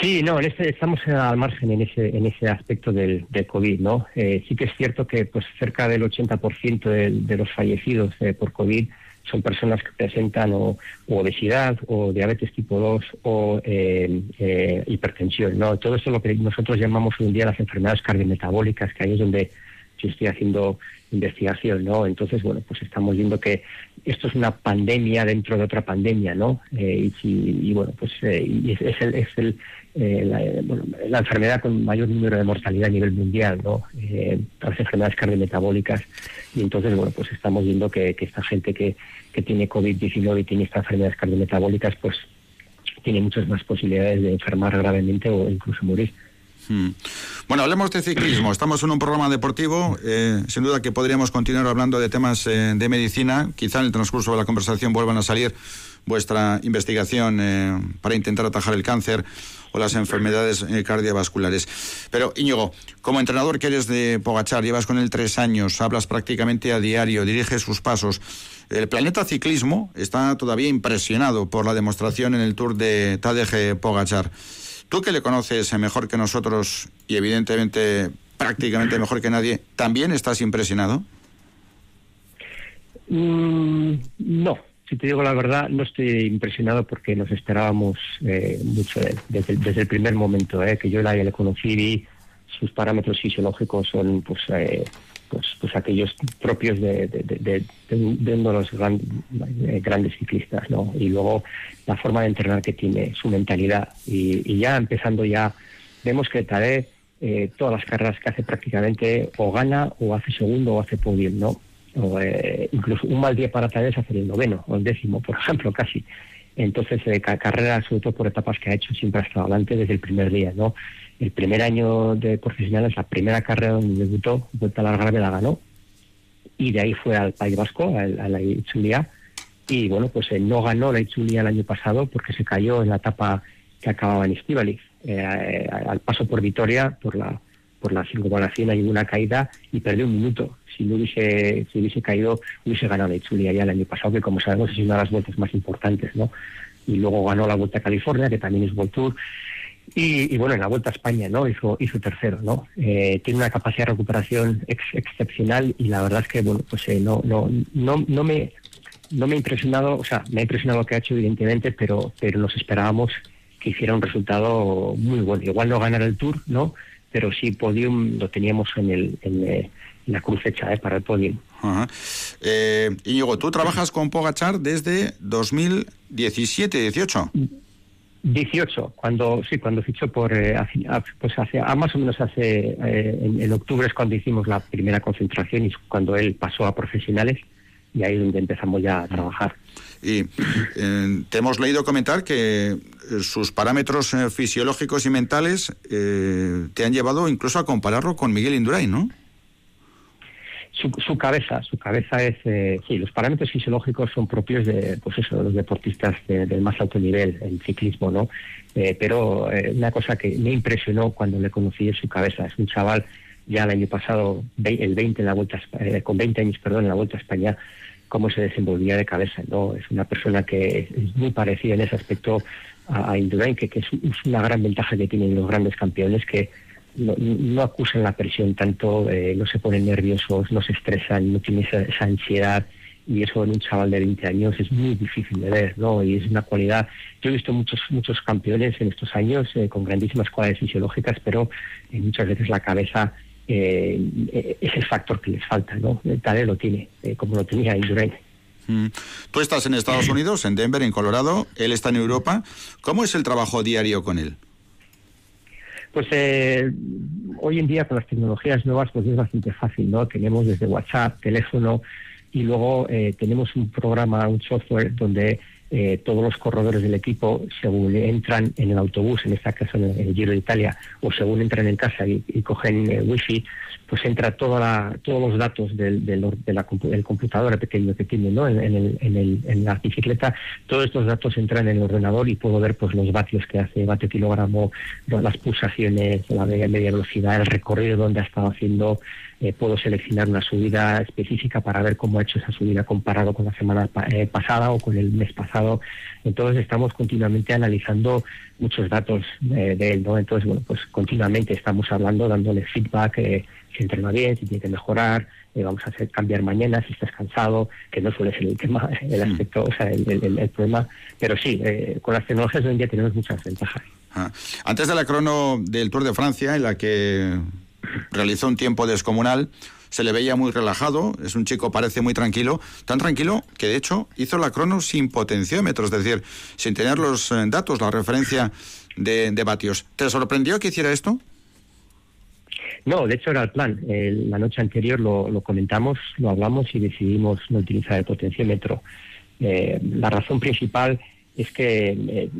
Sí, no, este, estamos al margen en ese, en ese aspecto del, del COVID, ¿no? Eh, sí que es cierto que pues cerca del 80% de, de los fallecidos eh, por COVID son personas que presentan o, obesidad o diabetes tipo 2 o eh, hipertensión, ¿no? Todo eso es lo que nosotros llamamos hoy en día las enfermedades cardiometabólicas, que ahí es donde yo estoy haciendo investigación, ¿no? Entonces, bueno, pues estamos viendo que esto es una pandemia dentro de otra pandemia, ¿no? y, y, bueno, pues es, el, es el, eh, la, eh, bueno, la, enfermedad con mayor número de mortalidad a nivel mundial, ¿no? Eh, las enfermedades cardiometabólicas. Y entonces, bueno, pues estamos viendo que, esta gente que, que tiene COVID-19 y tiene estas enfermedades cardiometabólicas, pues tiene muchas más posibilidades de enfermar gravemente o incluso morir. Hmm. Bueno, hablemos de ciclismo. Estamos en un programa deportivo. Eh, sin duda que podríamos continuar hablando de temas de medicina. Quizá en el transcurso de la conversación vuelvan a salir vuestra investigación para intentar atajar el cáncer o las enfermedades eh, cardiovasculares. Pero Íñigo, como entrenador que eres de Pogachar, llevas con él tres años, hablas prácticamente a diario, diriges sus pasos. El planeta ciclismo está todavía impresionado por la demostración en el Tour de Tadej Pogachar. Tú que le conoces mejor que nosotros y evidentemente prácticamente mejor que nadie, ¿también estás impresionado? Mm, no, si te digo la verdad, no estoy impresionado porque nos esperábamos eh, mucho desde, el primer momento eh, que yo la, le conocí y sus parámetros fisiológicos son pues, eh, pues, pues, aquellos propios de, de, uno de los grandes ciclistas, ¿no? Y luego la forma de entrenar que tiene, su mentalidad. Y, ya empezando ya, vemos que Tadej, todas las carreras que hace prácticamente o gana o hace segundo o hace podium, ¿no? eh, incluso un mal día para Tadej hacer el noveno o el décimo, por ejemplo, casi. Entonces, eh, carrera, sobre todo por etapas que ha hecho, siempre ha estado adelante desde el primer día, ¿no? El primer año de profesional es la primera carrera donde debutó, vuelta a la grave la ganó, y de ahí fue al País Vasco, a, la Itzulia, y bueno, pues eh, no ganó la Itzulia el año pasado porque se cayó en la etapa que acababa en Estivali, al paso por Vitoria, por la por la circunvalación hay una caída y perdió un minuto. Si no hubiese, hubiese caído, hubiese ganado Itzulia ya el año pasado, que como sabemos es una de las vueltas más importantes, ¿no? Y luego ganó la Vuelta a California, que también es World Tour. Y, bueno, en la Vuelta a España, ¿no? Hizo, hizo tercero, ¿no? Eh, tiene una capacidad de recuperación excepcional y la verdad es que, bueno, pues eh, no, no, no, no me no me ha impresionado, o sea, me ha impresionado lo que ha hecho, evidentemente, pero, pero nos esperábamos que hiciera un resultado muy bueno. Igual no ganar el Tour, ¿no? Pero sí podium lo teníamos en, el, en, eh, la cruz hecha para el podium. Ajá. Eh, tú trabajas con Pogachar desde 2017, 18. 18, cuando sí, cuando fichó por eh, pues hace más o menos hace eh, en, octubre es cuando hicimos la primera concentración y cuando él pasó a profesionales y ahí es donde empezamos ya a trabajar. Y eh, te hemos leído comentar que sus parámetros fisiológicos y mentales te han llevado incluso a compararlo con Miguel Indurain, ¿no? Su, cabeza, su cabeza es, eh, sí, los parámetros fisiológicos son propios de, pues eso, los deportistas del más alto nivel, el ciclismo, ¿no? Eh, pero eh, una cosa que me impresionó cuando le conocí es su cabeza. Es un chaval ya el año pasado, el 20 en la vuelta, con 20 años, perdón, en la vuelta a España, cómo se desenvolvía de cabeza, ¿no? Es una persona que es, muy parecida en ese aspecto a, Indurain, que, que es, una gran ventaja que tienen los grandes campeones que no, acusan la presión tanto, eh, no se ponen nerviosos, no se estresan, no tienen esa, ansiedad y eso en un chaval de 20 años es muy difícil de ver, ¿no? Y es una cualidad. Yo he visto muchos muchos campeones en estos años eh, con grandísimas cualidades fisiológicas, pero eh, muchas veces la cabeza es el factor que les falta, ¿no? Tal lo tiene, como lo tenía Indurain. Mm. Tú estás en Estados Unidos, en Denver, en Colorado, él está en Europa. ¿Cómo es el trabajo diario con él? Pues eh, hoy en día con las tecnologías nuevas pues es bastante fácil, ¿no? Tenemos desde WhatsApp, teléfono y luego eh, tenemos un programa, un software donde eh, todos los corredores del equipo, según entran en el autobús, en esta caso en el, Giro de Italia, o según entran en casa y, cogen eh, wifi, pues entra toda todos los datos del, del, computador pequeño que tiene ¿no? en, el, en, el, en, la bicicleta, todos estos datos entran en el ordenador y puedo ver pues los vatios que hace, vatio kilogramo, las pulsaciones, la media velocidad, el recorrido donde ha estado haciendo, eh, puedo seleccionar una subida específica para ver cómo ha hecho esa subida comparado con la semana eh, pasada o con el mes pasado. Entonces estamos continuamente analizando muchos datos eh, de él, ¿no? Entonces, bueno, pues continuamente estamos hablando, dándole feedback, si entrena bien, si tiene que mejorar, vamos a hacer cambiar mañana si estás cansado, que no suele ser el tema, el aspecto, o sea, el, problema. Pero sí, con las tecnologías hoy en día tenemos muchas ventajas. Ah. Antes de la crono del Tour de Francia, en la que realizó un tiempo descomunal, se le veía muy relajado, es un chico parece muy tranquilo, tan tranquilo que de hecho hizo la crono sin potenciómetro, es decir, sin tener los eh, datos, la referencia de, de vatios. ¿Te sorprendió que hiciera esto? No, de hecho era el plan. la noche anterior lo, comentamos, lo hablamos y decidimos no utilizar el potenciómetro. Eh, la razón principal es que eh,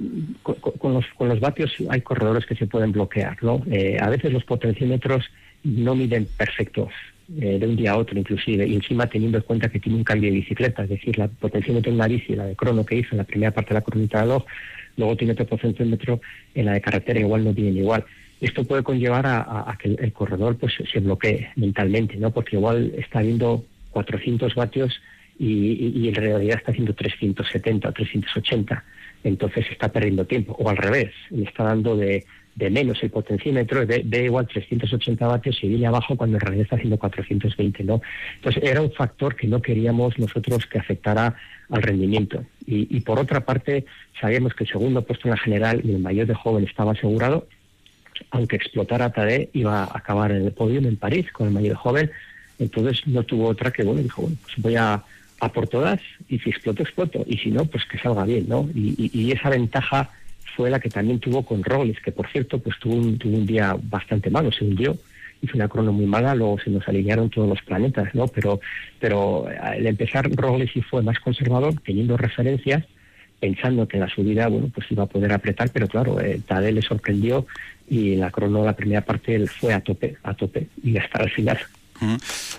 con, los, con los vatios hay corredores que se pueden bloquear. ¿no? Eh, a veces los potenciómetros no miden perfectos eh, de un día a otro inclusive, y encima teniendo en cuenta que tiene un cambio de bicicleta, es decir, la potenciómetro en la bici, la de crono que hizo en la primera parte de la cronita de log, luego tiene otro potenciómetro en la de carretera, igual no tienen igual. Esto puede conllevar a, que el, corredor pues se bloquee mentalmente, ¿no? porque igual está viendo 400 vatios y, en realidad está haciendo 370 o 380. Entonces está perdiendo tiempo. O al revés, le está dando de, menos el potenciómetro, de, igual 380 vatios y viene abajo cuando en realidad está haciendo 420. ¿no? Entonces era un factor que no queríamos nosotros que afectara al rendimiento. Y, por otra parte, sabíamos que el segundo puesto en la general y el mayor de joven estaba asegurado, aunque explotara Tadé, iba a acabar en el podio en París con el mayor de joven. Entonces no tuvo otra que, bueno, dijo, bueno, pues voy a a por todas y si exploto, exploto. Y si no, pues que salga bien, ¿no? Y, esa ventaja fue la que también tuvo con Robles, que por cierto, pues tuvo un, tuvo un día bastante malo, se hundió, hizo una crono muy mala, luego se nos alinearon todos los planetas, ¿no? Pero, pero al empezar Robles sí fue más conservador, teniendo referencias, pensando que en la subida, bueno, pues iba a poder apretar, pero claro, eh, le sorprendió y la crono, la primera parte, él fue a tope, a tope, y hasta el final.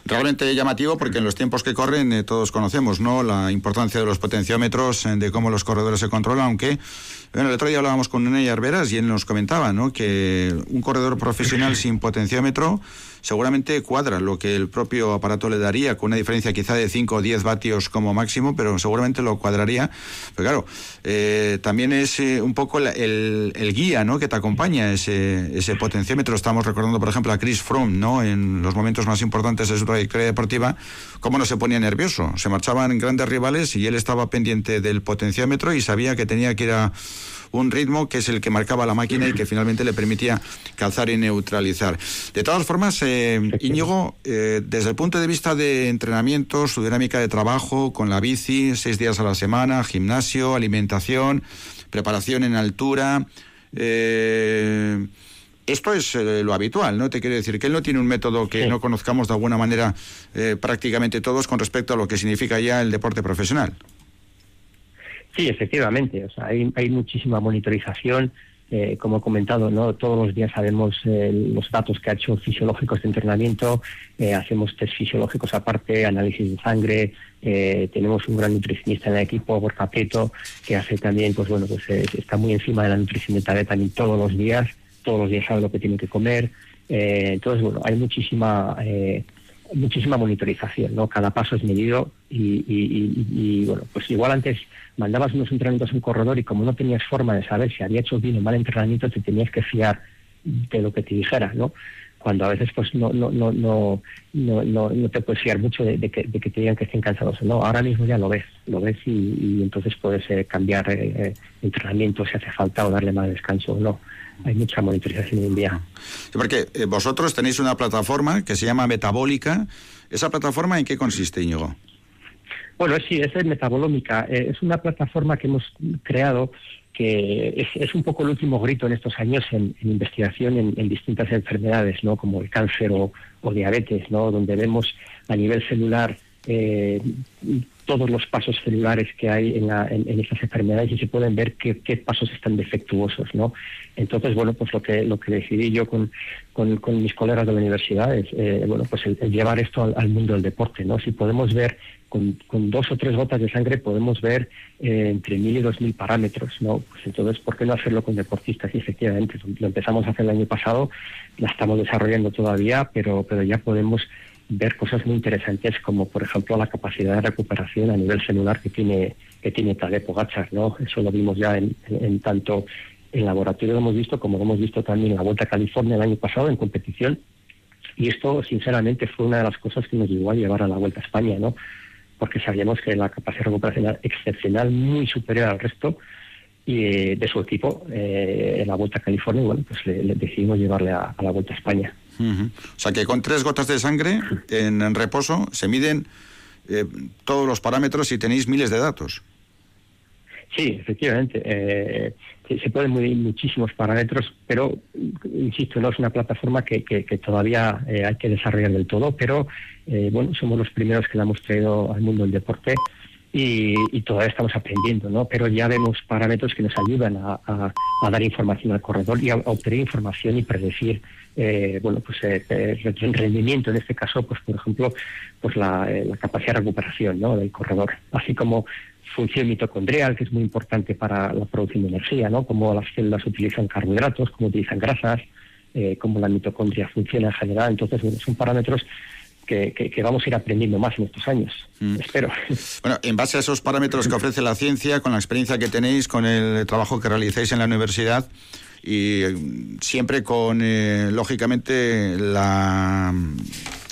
Realmente llamativo porque en los tiempos que corren eh, todos conocemos ¿no? la importancia de los potenciómetros, eh, de cómo los corredores se controlan, aunque bueno, el otro día hablábamos con Nene Arberas y él nos comentaba ¿no? que un corredor profesional sin potenciómetro seguramente cuadra lo que el propio aparato le daría, con una diferencia quizá de 5 o 10 vatios como máximo, pero seguramente lo cuadraría. Pero claro, eh, también es eh, un poco el, guía ¿no? que te acompaña, ese, ese potenciómetro. Estamos recordando, por ejemplo, a Chris Froome, ¿no? en los momentos más importantes de su trayectoria deportiva, cómo no se ponía nervioso. Se marchaban grandes rivales y él estaba pendiente del potenciómetro y sabía que tenía que ir a un ritmo que es el que marcaba la máquina y que finalmente le permitía calzar y neutralizar. De todas formas, eh, Íñigo, eh, desde el punto de vista de entrenamiento, su dinámica de trabajo con la bici, seis días a la semana, gimnasio, alimentación, preparación en altura, eh, esto es eh, lo habitual, ¿no? Te quiero decir que él no tiene un método que no conozcamos de alguna manera prácticamente todos con respecto a lo que significa ya el deporte profesional. Sí, efectivamente. O sea, hay, hay muchísima monitorización. Eh, como he comentado, no todos los días sabemos eh, los datos que ha hecho fisiológicos de entrenamiento, eh, hacemos test fisiológicos aparte, análisis de sangre, tenemos un gran nutricionista en el equipo, Borja Peto, que hace también, pues bueno, pues está muy encima de la nutrición de Tarea también todos los días, todos los días sabe lo que tiene que comer. entonces, bueno, hay muchísima muchísima monitorización, ¿no? Cada paso es medido y, y, bueno, pues igual antes mandabas unos entrenamientos en un corredor y como no tenías forma de saber si había hecho bien o mal entrenamiento, te tenías que fiar de lo que te dijera, ¿no? Cuando a veces pues no no no no no, no, te puedes fiar mucho de, que, de que te digan que estén cansados o no. Ahora mismo ya lo ves, lo ves y, entonces puedes eh, cambiar eh, entrenamiento si hace falta o darle más descanso o no. Hay mucha monitorización hoy en día. porque vosotros tenéis una plataforma que se llama Metabólica. ¿Esa plataforma en qué consiste, Íñigo? Bueno, sí, es Metabolómica. Eh, es una plataforma que hemos creado que es, un poco el último grito en estos años en, investigación en, distintas enfermedades, ¿no? como el cáncer o, diabetes, ¿no? donde vemos a nivel celular eh, todos los pasos celulares que hay en, estas enfermedades y se pueden ver qué, pasos están defectuosos, ¿no? Entonces, bueno, pues lo que decidí yo con, mis colegas de la universidad es, eh, bueno, pues llevar esto al, al, mundo del deporte, ¿no? Si podemos ver con, dos o tres gotas de sangre podemos ver eh, entre mil y dos mil parámetros, ¿no? Pues entonces, ¿por qué no hacerlo con deportistas? Y efectivamente, lo empezamos a hacer el año pasado, la estamos desarrollando todavía, pero, pero ya podemos ver cosas muy interesantes como, por ejemplo, la capacidad de recuperación a nivel celular que tiene que tiene Tadej ¿no? Eso lo vimos ya en, tanto en laboratorio lo hemos visto como lo hemos visto también en la Vuelta a California el año pasado en competición y esto sinceramente fue una de las cosas que nos llevó a llevar a la Vuelta a España, ¿no? porque sabíamos que la capacidad recuperacional excepcional, muy superior al resto y eh, de su equipo eh, en la Vuelta a California, bueno, pues le, decidimos llevarle a, la Vuelta a España. O sea que con tres gotas de sangre en, reposo se miden eh, todos los parámetros y tenéis miles de datos. Sí, efectivamente. Eh, se pueden medir muchísimos parámetros, pero, insisto, no es una plataforma que, todavía eh, hay que desarrollar del todo, pero eh, bueno, somos los primeros que la hemos traído al mundo del deporte y, todavía estamos aprendiendo, ¿no? Pero ya vemos parámetros que nos ayudan a, dar información al corredor y a, obtener información y predecir, eh, bueno, pues el rendimiento en este caso, pues por ejemplo, pues la, la capacidad de recuperación, ¿no? Del corredor, así como función mitocondrial, que es muy importante para la producción de energía, ¿no? Cómo las células utilizan carbohidratos, cómo utilizan grasas, eh, cómo la mitocondria funciona en general. Entonces, son parámetros que, vamos a ir aprendiendo más en estos años, mm. espero. Bueno, en base a esos parámetros que ofrece la ciencia, con la experiencia que tenéis, con el trabajo que realizáis en la universidad, y eh, siempre con, eh, lógicamente, la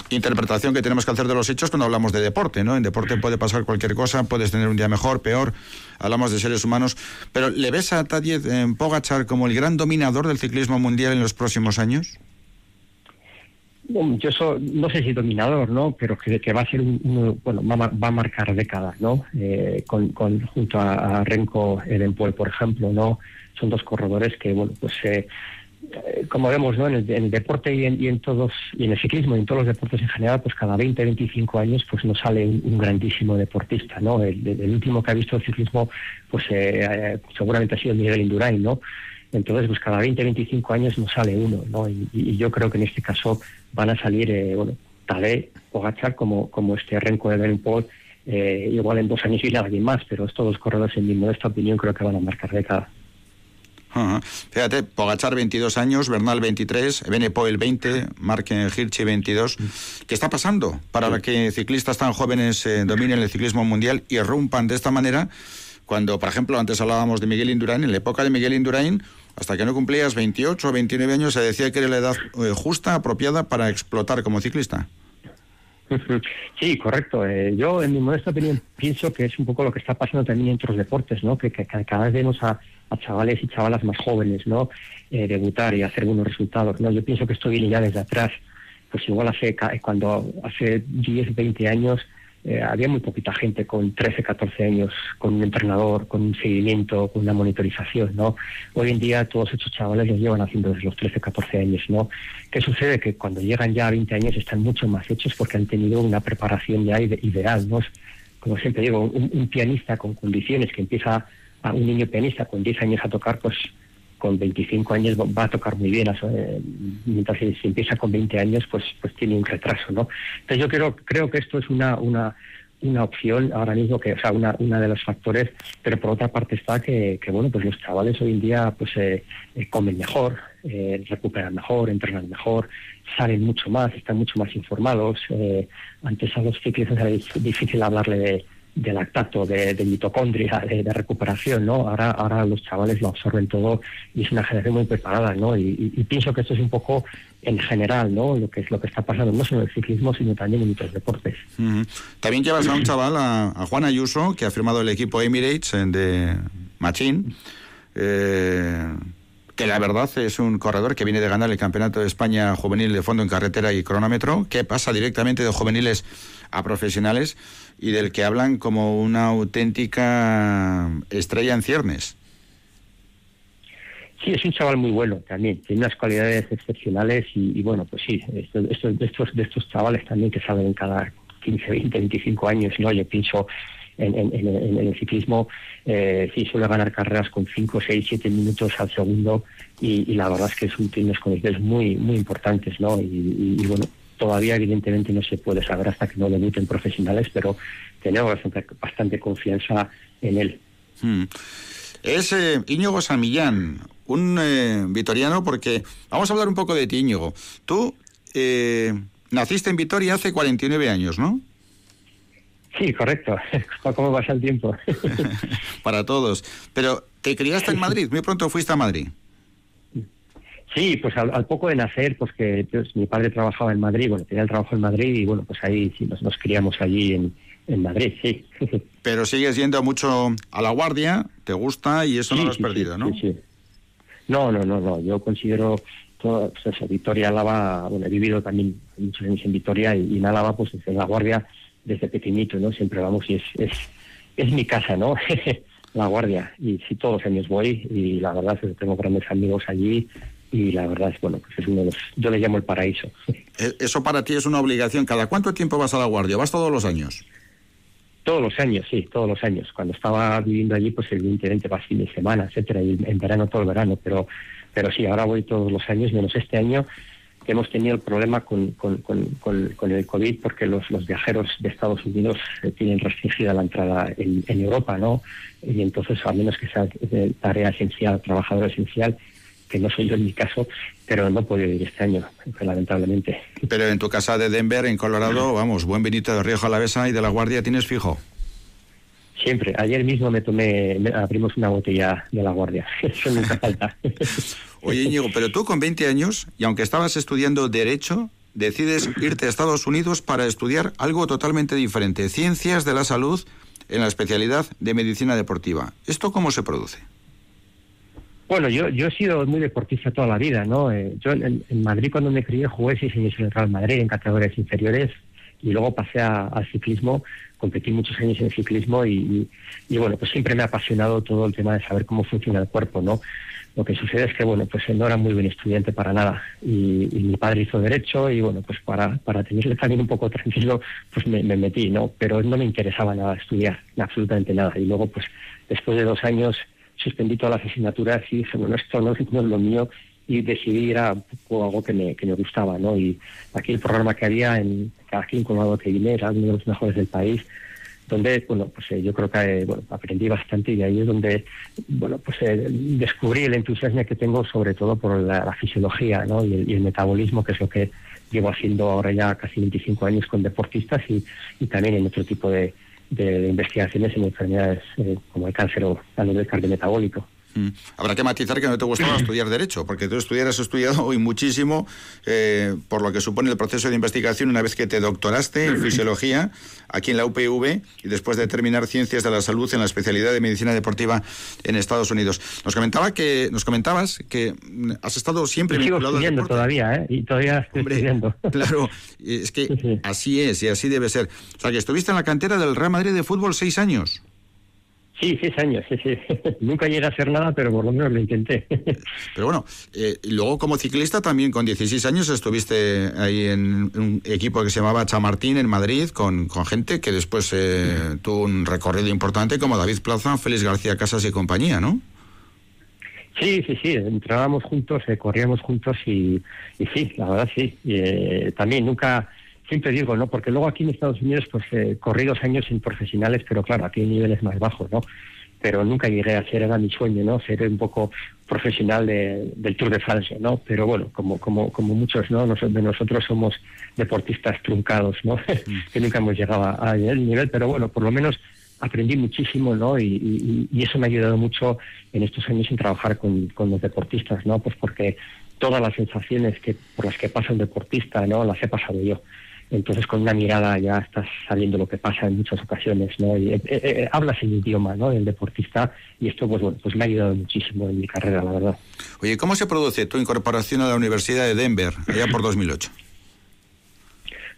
interpretación que tenemos que hacer de los hechos cuando hablamos de deporte, ¿no? En deporte puede pasar cualquier cosa, puedes tener un día mejor, peor, hablamos de seres humanos, pero ¿le ves a Tadej Pogachar como el gran dominador del ciclismo mundial en los próximos años? Yo no sé si dominador, ¿no? Pero que, que va a ser un, bueno, va, a marcar décadas, ¿no? Eh, con, junto a, Renko Edenpoel, por ejemplo, ¿no? Son dos corredores que, bueno, pues eh, eh, como vemos ¿no? en, el, deporte y en, todos y en el ciclismo y en todos los deportes en general pues cada 20 25 años pues nos sale un, grandísimo deportista no el, último que ha visto el ciclismo pues eh, eh, seguramente ha sido Miguel Indurain no entonces pues cada 20 25 años nos sale uno no y, yo creo que en este caso van a salir bueno Tadej, Pogachar como, como este Renko de Paul, eh, igual en dos años y alguien más, pero estos dos corredores en mi modesta opinión creo que van a marcar década. Ajá. Fíjate, Pogachar 22 años, Bernal 23, Benepoel 20, Mark Hirschi 22. ¿Qué está pasando para que ciclistas tan jóvenes eh, dominen el ciclismo mundial y rompan de esta manera? Cuando, por ejemplo, antes hablábamos de Miguel Indurain, en la época de Miguel Indurain, hasta que no cumplías 28 o 29 años, se decía que era la edad eh, justa, apropiada para explotar como ciclista. Sí, correcto. Eh, yo, en mi modesta opinión, pienso que es un poco lo que está pasando también en otros deportes, ¿no? Que, cada vez vemos a, chavales y chavalas más jóvenes, ¿no? Eh, debutar y hacer buenos resultados, ¿no? Yo pienso que esto viene ya desde atrás. Pues igual hace, cuando hace 10, 20 años eh, había muy poquita gente con 13, 14 años, con un entrenador, con un seguimiento, con una monitorización, ¿no? Hoy en día todos estos chavales los llevan haciendo desde los 13, 14 años, ¿no? ¿Qué sucede? Que cuando llegan ya a 20 años están mucho más hechos porque han tenido una preparación ya ideal, ¿no? Como siempre digo, un, pianista con condiciones que empieza, a un niño pianista con 10 años a tocar, pues con 25 años va a tocar muy bien, mientras si, empieza con 20 años, pues pues tiene un retraso, ¿no? Entonces yo creo creo que esto es una una una opción ahora mismo que o sea una una de los factores pero por otra parte está que, que bueno pues los chavales hoy en día pues eh, eh, comen mejor eh, recuperan mejor entrenan mejor salen mucho más están mucho más informados antes a los ciclistas era difícil hablarle de de lactato, de, mitocondria, de, recuperación, ¿no? Ahora, ahora los chavales lo absorben todo y es una generación muy preparada, ¿no? Y, pienso que esto es un poco en general, ¿no? Lo que es lo que está pasando no solo en el ciclismo, sino también en otros deportes. También llevas a un chaval, a, Juan Ayuso, que ha firmado el equipo Emirates de Machín. Eh, que la verdad es un corredor que viene de ganar el Campeonato de España Juvenil de Fondo en Carretera y Cronómetro, que pasa directamente de juveniles a profesionales y del que hablan como una auténtica estrella en ciernes. Sí, es un chaval muy bueno también, tiene unas cualidades excepcionales y, bueno, pues sí, estos, estos, de, estos, de estos chavales también que salen cada 15, 20, 25 años, ¿no? Yo pienso en, el ciclismo, eh, sí suele ganar carreras con 5, 6, 7 minutos al segundo y, la verdad es que es un, tiene unas condiciones muy, muy importantes, ¿no? y bueno, Todavía, evidentemente, no se puede saber hasta que no debuten profesionales, pero tenemos bastante, confianza en él. Hmm. Es eh, Íñigo Samillán, un eh, vitoriano, porque vamos a hablar un poco de ti, Íñigo. Tú eh, naciste en Vitoria hace 49 años, ¿no? Sí, correcto. ¿Cómo pasa el tiempo? Para todos. Pero te criaste en Madrid, muy pronto fuiste a Madrid. Sí, pues al, poco de nacer, pues que pues, mi padre trabajaba en Madrid, bueno, tenía el trabajo en Madrid y bueno, pues ahí sí nos, nos criamos allí en, en Madrid, sí. Pero sigues yendo mucho a la guardia, te gusta y eso no lo has perdido, ¿no? Sí, sí. No, no, no, no. Yo considero todo, pues eso, Vitoria, Álava, bueno, he vivido también muchos años en Vitoria y, en Álava, pues en la guardia desde pequeñito, ¿no? Siempre vamos y es, es, es mi casa, ¿no? la guardia. Y sí, todos los años voy y la verdad es que tengo grandes amigos allí y la verdad es, bueno, pues es uno de los, yo le llamo el paraíso. E, eso para ti es una obligación. ¿Cada cuánto tiempo vas a la guardia? ¿Vas todos los años? Todos los años, sí, todos los años. Cuando estaba viviendo allí, pues evidentemente vas fin de semana, etcétera, y en verano todo el verano, pero, pero sí, ahora voy todos los años, menos este año que hemos tenido el problema con, con, con, el COVID porque los, los viajeros de Estados Unidos eh, tienen restringida la entrada en, en Europa, ¿no? Y entonces, a menos que sea tarea esencial, trabajador esencial, que no soy yo en mi caso, pero no puedo ir este año, lamentablemente. Pero en tu casa de Denver, en Colorado, vamos, buen vinito de Río Jalavesa y de La Guardia tienes fijo. Siempre. Ayer mismo me tomé, abrimos una botella de La Guardia. Eso nunca falta. Oye, Íñigo, pero tú con 20 años, y aunque estabas estudiando Derecho, decides irte a Estados Unidos para estudiar algo totalmente diferente, Ciencias de la Salud en la especialidad de Medicina Deportiva. ¿Esto cómo se produce? Bueno, yo, yo he sido muy deportista toda la vida, ¿no? Eh, yo en, Madrid cuando me crié jugué seis años en el Real Madrid en categorías inferiores y luego pasé al ciclismo, competí muchos años en ciclismo y, bueno, pues siempre me ha apasionado todo el tema de saber cómo funciona el cuerpo, ¿no? Lo que sucede es que, bueno, pues no era muy buen estudiante para nada y, mi padre hizo derecho y, bueno, pues para, para tenerle también un poco tranquilo, pues me metí, ¿no? Pero no me interesaba nada estudiar, absolutamente nada. Y luego, pues después de dos años suspendí todas las asignaturas y dije, bueno, esto no, es lo mío y decidí ir a algo que me, que me gustaba, ¿no? Y aquí el programa que había en, en Colorado que vine, era uno de los mejores del país donde bueno pues eh, yo creo que bueno, aprendí bastante y ahí es donde bueno pues eh, descubrí el entusiasmo que tengo sobre todo por la, fisiología ¿no? y, el, metabolismo que es lo que llevo haciendo ahora ya casi 25 años con deportistas y, y también en otro tipo de, de, investigaciones en enfermedades como el cáncer o a nivel cardiometabólico. Mm. Habrá que matizar que no te gustaba estudiar Derecho, porque tú estudiaras estudiado hoy muchísimo, eh, por lo que supone el proceso de investigación una vez que te doctoraste en Fisiología aquí en la UPV y después de terminar Ciencias de la Salud en la especialidad de Medicina Deportiva en Estados Unidos. Nos comentaba que nos comentabas que has estado siempre sigo estudiando todavía, ¿eh? Y todavía estoy estudiando. Claro, es que así es y así debe ser. O sea, que estuviste en la cantera del Real Madrid de fútbol seis años. Sí, seis años, sí, sí. Nunca llegué a hacer nada, pero por lo menos lo intenté. pero bueno, eh, luego como ciclista también con 16 años estuviste ahí en un equipo que se llamaba Chamartín en Madrid, con, con gente que después eh, tuvo un recorrido importante como David Plaza, Félix García Casas y compañía, ¿no? Sí, sí, sí, entrábamos juntos, eh, corríamos juntos y, y, sí, la verdad sí. también nunca siempre digo, ¿no? Porque luego aquí en Estados Unidos, pues eh, corrí dos años en profesionales, pero claro, aquí hay niveles más bajos, ¿no? Pero nunca llegué a ser, era mi sueño, ¿no? Ser un poco profesional del Tour de Francia, ¿no? Pero bueno, como, como, como muchos, ¿no? de nosotros somos deportistas truncados, ¿no? que nunca hemos llegado a, ese nivel, pero bueno, por lo menos aprendí muchísimo, ¿no? Y, eso me ha ayudado mucho en estos años en trabajar con, con los deportistas, ¿no? Pues porque todas las sensaciones que por las que pasa un deportista, ¿no? Las he pasado yo entonces con una mirada ya estás sabiendo lo que pasa en muchas ocasiones, ¿no? Y, eh, eh, eh, hablas el idioma, ¿no? Del deportista y esto, pues bueno, pues me ha ayudado muchísimo en mi carrera, la verdad. Oye, ¿cómo se produce tu incorporación a la Universidad de Denver, allá por 2008?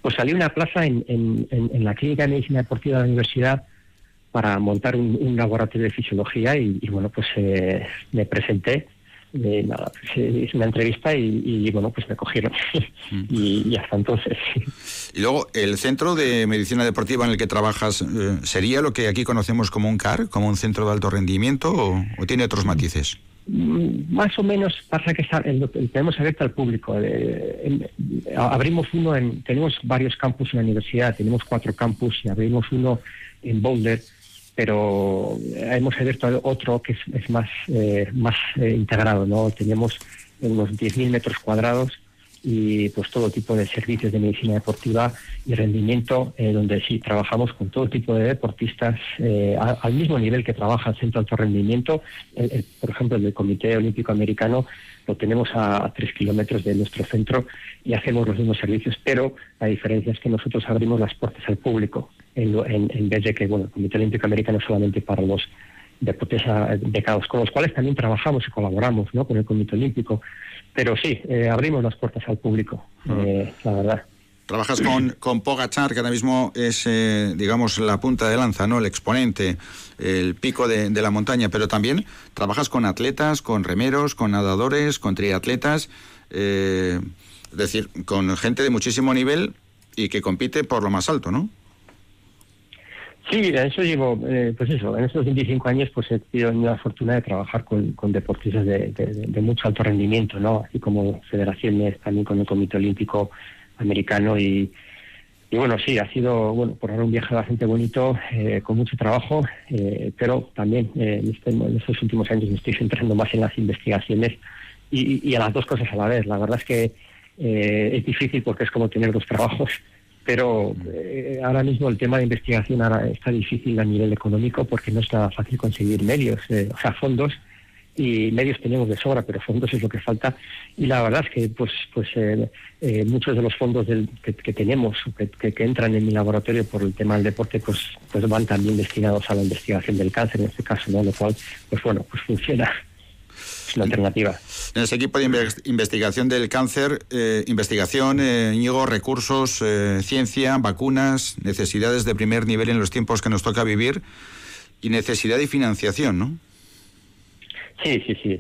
Pues salí una plaza en, en, la Clínica de Medicina Deportiva de la Universidad para montar un, laboratorio de fisiología y, bueno, pues me presenté eh, nada, hice una entrevista y, bueno, pues me cogieron. Mm. y, hasta entonces. Y luego, ¿el centro de medicina deportiva en el que trabajas eh, sería lo que aquí conocemos como un CAR, como un centro de alto rendimiento, o, tiene otros matices? Mm, más o menos pasa que tenemos abierto al público. Eh, abrimos uno en, tenemos varios campus en la universidad, tenemos cuatro campus y abrimos uno en Boulder pero hemos abierto otro que es, más, eh, más eh, integrado, ¿no? Tenemos unos 10.000 metros cuadrados y pues todo tipo de servicios de medicina deportiva y rendimiento, eh, donde sí trabajamos con todo tipo de deportistas al mismo nivel que trabaja el Centro de Alto Rendimiento. por ejemplo, el Comité Olímpico Americano lo tenemos a, tres kilómetros de nuestro centro y hacemos los mismos servicios, pero la diferencia es que nosotros abrimos las puertas al público en, vez de que bueno, el Comité Olímpico Americano solamente para los deportes becados, con los cuales también trabajamos y colaboramos ¿no? con el Comité Olímpico. Pero sí, eh, abrimos las puertas al público, eh, la verdad. Trabajas con, con Pogachar, que ahora mismo es, eh, digamos, la punta de lanza, ¿no? El exponente, el pico de, de, la montaña, pero también trabajas con atletas, con remeros, con nadadores, con triatletas, es decir, con gente de muchísimo nivel y que compite por lo más alto, ¿no? Sí, mira, eso llevo, eh, pues eso, en estos 25 años pues he tenido la fortuna de trabajar con, deportistas de, mucho alto rendimiento, ¿no? Así como federaciones, también con el Comité Olímpico Americano y, y bueno, sí, ha sido, bueno, por ahora un viaje bastante bonito, eh, con mucho trabajo, eh, pero también este, en, estos últimos años me estoy centrando más en las investigaciones y, y, a las dos cosas a la vez. La verdad es que es difícil porque es como tener dos trabajos pero eh, ahora mismo el tema de investigación ahora está difícil a nivel económico porque no está fácil conseguir medios, eh, o sea, fondos y medios tenemos de sobra, pero fondos es lo que falta. Y la verdad es que pues pues eh, muchos de los fondos que, tenemos, que, que, entran en mi laboratorio por el tema del deporte, pues pues van también destinados a la investigación del cáncer en este caso, ¿no? Lo cual, pues bueno, pues funciona la alternativa. En ese equipo de investigación del cáncer, eh, investigación, eh, recursos, eh, ciencia, vacunas, necesidades de primer nivel en los tiempos que nos toca vivir y necesidad de financiación, ¿no? Sí, sí, sí,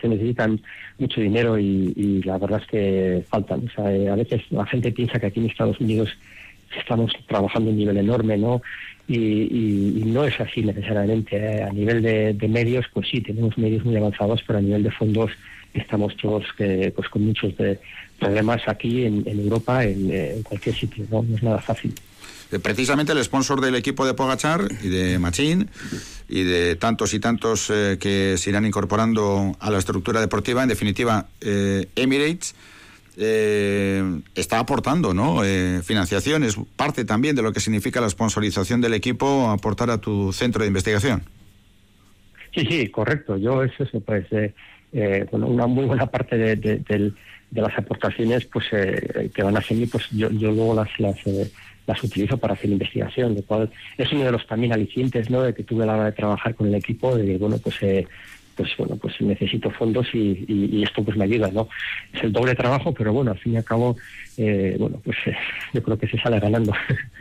se necesitan mucho dinero y, la verdad es que faltan. O sea, eh, a veces la gente piensa que aquí en Estados Unidos estamos trabajando a un nivel enorme, ¿no? Y, no es así necesariamente. ¿eh? A nivel de, medios, pues sí, tenemos medios muy avanzados, pero a nivel de fondos estamos todos eh, pues con muchos de problemas aquí en, Europa, en, cualquier sitio, ¿no? No es nada fácil precisamente el sponsor del equipo de Pogachar y de Machín y de tantos y tantos que se irán incorporando a la estructura deportiva, en definitiva, Emirates, eh, está aportando ¿no? Eh, financiación, es parte también de lo que significa la sponsorización del equipo, aportar a tu centro de investigación. Sí, sí, correcto. Yo es eso, pues, eh, eh una muy buena parte de, las aportaciones pues que van a seguir, pues yo, yo luego las, las, las utilizo para hacer investigación, lo cual es uno de los también alicientes ¿no? de que tuve la hora de trabajar con el equipo, de bueno, pues pues bueno, pues necesito fondos y, esto pues me ayuda, ¿no? Es el doble trabajo, pero bueno, al fin y al cabo, eh, bueno, pues eh, yo creo que se sale ganando.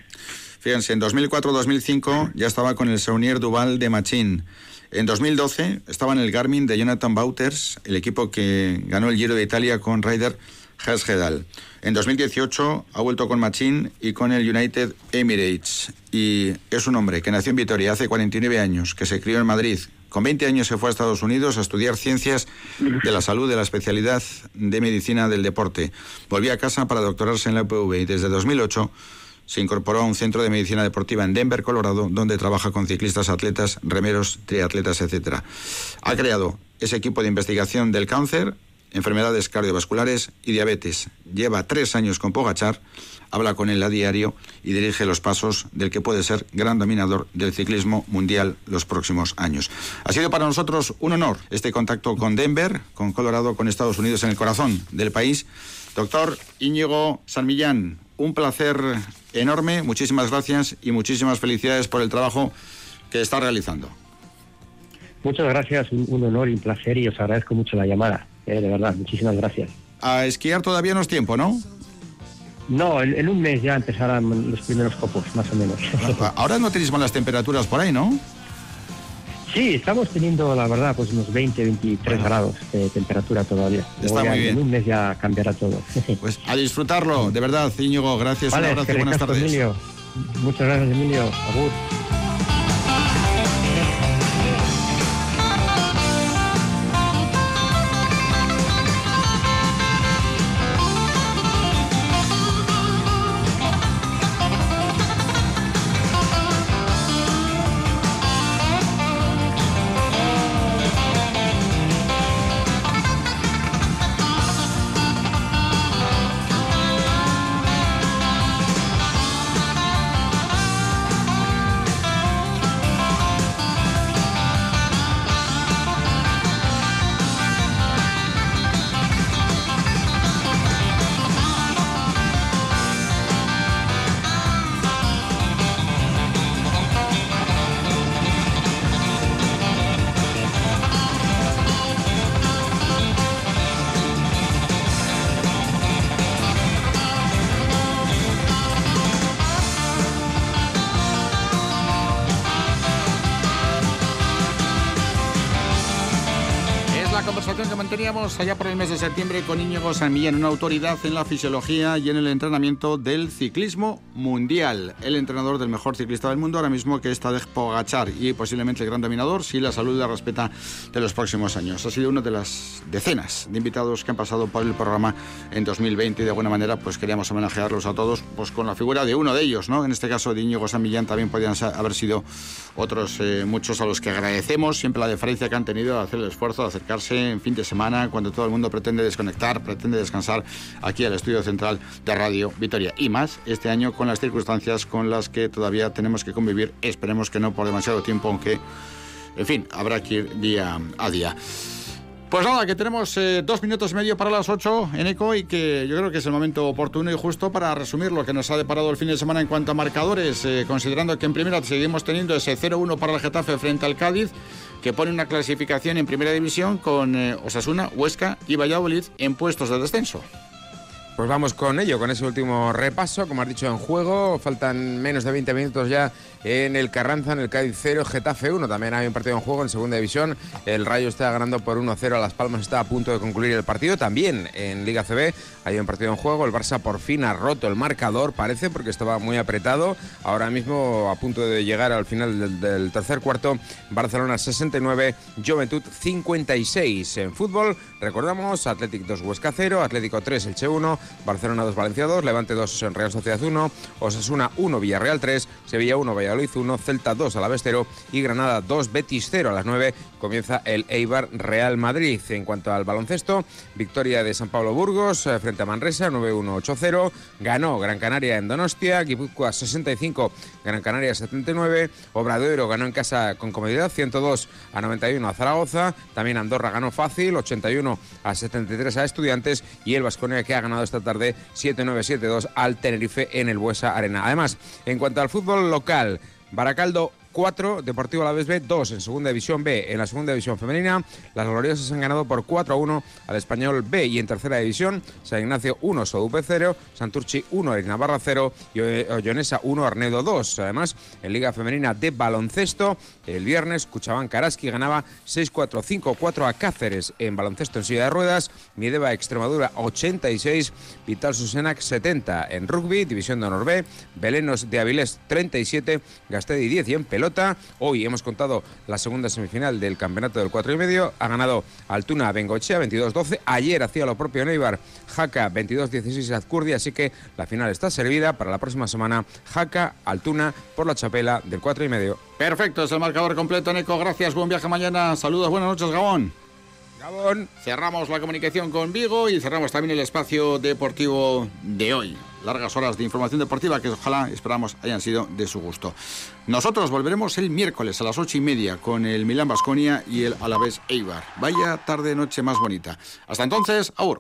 Fíjense, en 2004-2005 ya estaba con el Saunier Duval de Machín. En 2012 estaba en el Garmin de Jonathan Bauters, el equipo que ganó el Giro de Italia con Ryder Hasgedal. En 2018 ha vuelto con Machín y con el United Emirates. Y es un hombre que nació en Vitoria hace 49 años, que se crió en Madrid, con 20 años se fue a Estados Unidos a estudiar ciencias de la salud de la especialidad de medicina del deporte. Volvió a casa para doctorarse en la UPV y desde 2008 se incorporó a un centro de medicina deportiva en Denver, Colorado, donde trabaja con ciclistas, atletas, remeros, triatletas, etc. Ha creado ese equipo de investigación del cáncer, enfermedades cardiovasculares y diabetes. Lleva tres años con Pogachar habla con él a diario y dirige los pasos del que puede ser gran dominador del ciclismo mundial los próximos años. Ha sido para nosotros un honor este contacto con Denver, con Colorado, con Estados Unidos en el corazón del país. Doctor Íñigo San Millán, un placer enorme, muchísimas gracias y muchísimas felicidades por el trabajo que está realizando. Muchas gracias, un, honor y un placer y os agradezco mucho la llamada, eh, de verdad, muchísimas gracias. A esquiar todavía no es tiempo, ¿no? No, en, un mes ya empezarán los primeros copos, más o menos. Ahora no tenéis malas temperaturas por ahí, ¿no? Sí, estamos teniendo, la verdad, pues unos 20, 23 grados de temperatura todavía. Está muy bien. En un mes ya cambiará todo. Pues a disfrutarlo, de verdad, Íñigo. Gracias, un abrazo, buenas tardes. Emilio. Muchas gracias, Emilio. Agur. Allá por el mes de septiembre con Íñigo San Millán, una autoridad en la fisiología y en el entrenamiento del ciclismo mundial. El entrenador del mejor ciclista del mundo ahora mismo que está de Pogachar y posiblemente el gran dominador si la salud la respeta de los próximos años. Ha sido una de las decenas de invitados que han pasado por el programa en 2020 y de alguna manera pues queríamos homenajearlos a todos pues con la figura de uno de ellos, ¿no? En este caso de Íñigo San Millán también podían haber sido otros eh, muchos a los que agradecemos siempre la deferencia que han tenido de hacer el esfuerzo de acercarse en fin de semana cuando todo el mundo pretende desconectar, pretende descansar aquí al estudio central de Radio Vitoria. Y más este año con las circunstancias con las que todavía tenemos que convivir. Esperemos que no por demasiado tiempo, aunque, en fin, habrá que ir día a día. Pues nada, que tenemos eh, dos minutos y medio para las ocho en ECO y que yo creo que es el momento oportuno y justo para resumir lo que nos ha deparado el fin de semana en cuanto a marcadores, eh, considerando que en primera seguimos teniendo ese 0-1 para el Getafe frente al Cádiz, que pone una clasificación en primera división con eh, Osasuna, Huesca y Valladolid en puestos de descenso. Pues vamos con ello, con ese último repaso. Como has dicho, en juego, faltan menos de 20 minutos ya en el Carranza, en el Cádiz 0, Getafe 1. También hay un partido en juego en segunda división. El Rayo está ganando por 1-0 a Las Palmas, está a punto de concluir el partido. También en Liga CB hay un partido en juego. El Barça por fin ha roto el marcador, parece, porque estaba muy apretado. Ahora mismo a punto de llegar al final del, tercer cuarto. Barcelona 69, Juventud 56. En fútbol, recordamos, Atlético 2, Huesca 0, Atlético 3, Elche 1, Barcelona 2, Valencia 2, Levante 2, Real Sociedad 1, Osasuna 1, Villarreal 3, Sevilla 1, Valladolid 1, Celta 2, Alavés 0 y Granada 2, Betis 0. A las 9 comienza el Eibar Real Madrid. En cuanto al baloncesto, victoria de San Pablo Burgos eh, frente a Manresa 9-1-8-0. Ganó Gran Canaria en Donostia, Guipúzcoa 65, Gran Canaria 79. Obradoiro ganó en casa con comodidad 102 a 91 a Zaragoza. También Andorra ganó fácil 81 a 73 a Estudiantes y el Vasconia que ha ganado esta tarde 7-9-7-2 al Tenerife en el Buesa Arena. Además, en cuanto al fútbol local, Baracaldo 4, Deportivo Alavés B 2 en Segunda División B. En la Segunda División Femenina, las Gloriosas han ganado por 4 a 1 al Español B y en Tercera División, San Ignacio 1, Sodupe 0, Santurchi 1, Navarra 0 y Ollonesa 1, Arnedo 2. Además, en Liga Femenina de Baloncesto, el viernes, Cuchabán Karaski ganaba 6-4, 5-4 a Cáceres en baloncesto en silla de ruedas, Miedeva Extremadura 86, Vital Susenac 70 en rugby, División de Honor B, Belenos de Avilés 37, Gastedi 10 y en pelota. Hoy hemos contado la segunda semifinal del campeonato del 4 y medio. Ha ganado Altuna Bengochea 22-12. Ayer hacía lo propio Neibar Jaca 22-16 Azcurdia. Así que la final está servida para la próxima semana. Jaca Altuna por la chapela del 4 y medio. Perfecto, es el marcador completo, Nico. Gracias, buen viaje mañana. Saludos, buenas noches, Gabón. Gabón. Cerramos la comunicación con Vigo y cerramos también el espacio deportivo de hoy largas horas de información deportiva que ojalá esperamos hayan sido de su gusto. Nosotros volveremos el miércoles a las ocho y media con el Milán Basconia y el Alavés Eibar. Vaya tarde noche más bonita. Hasta entonces, aur.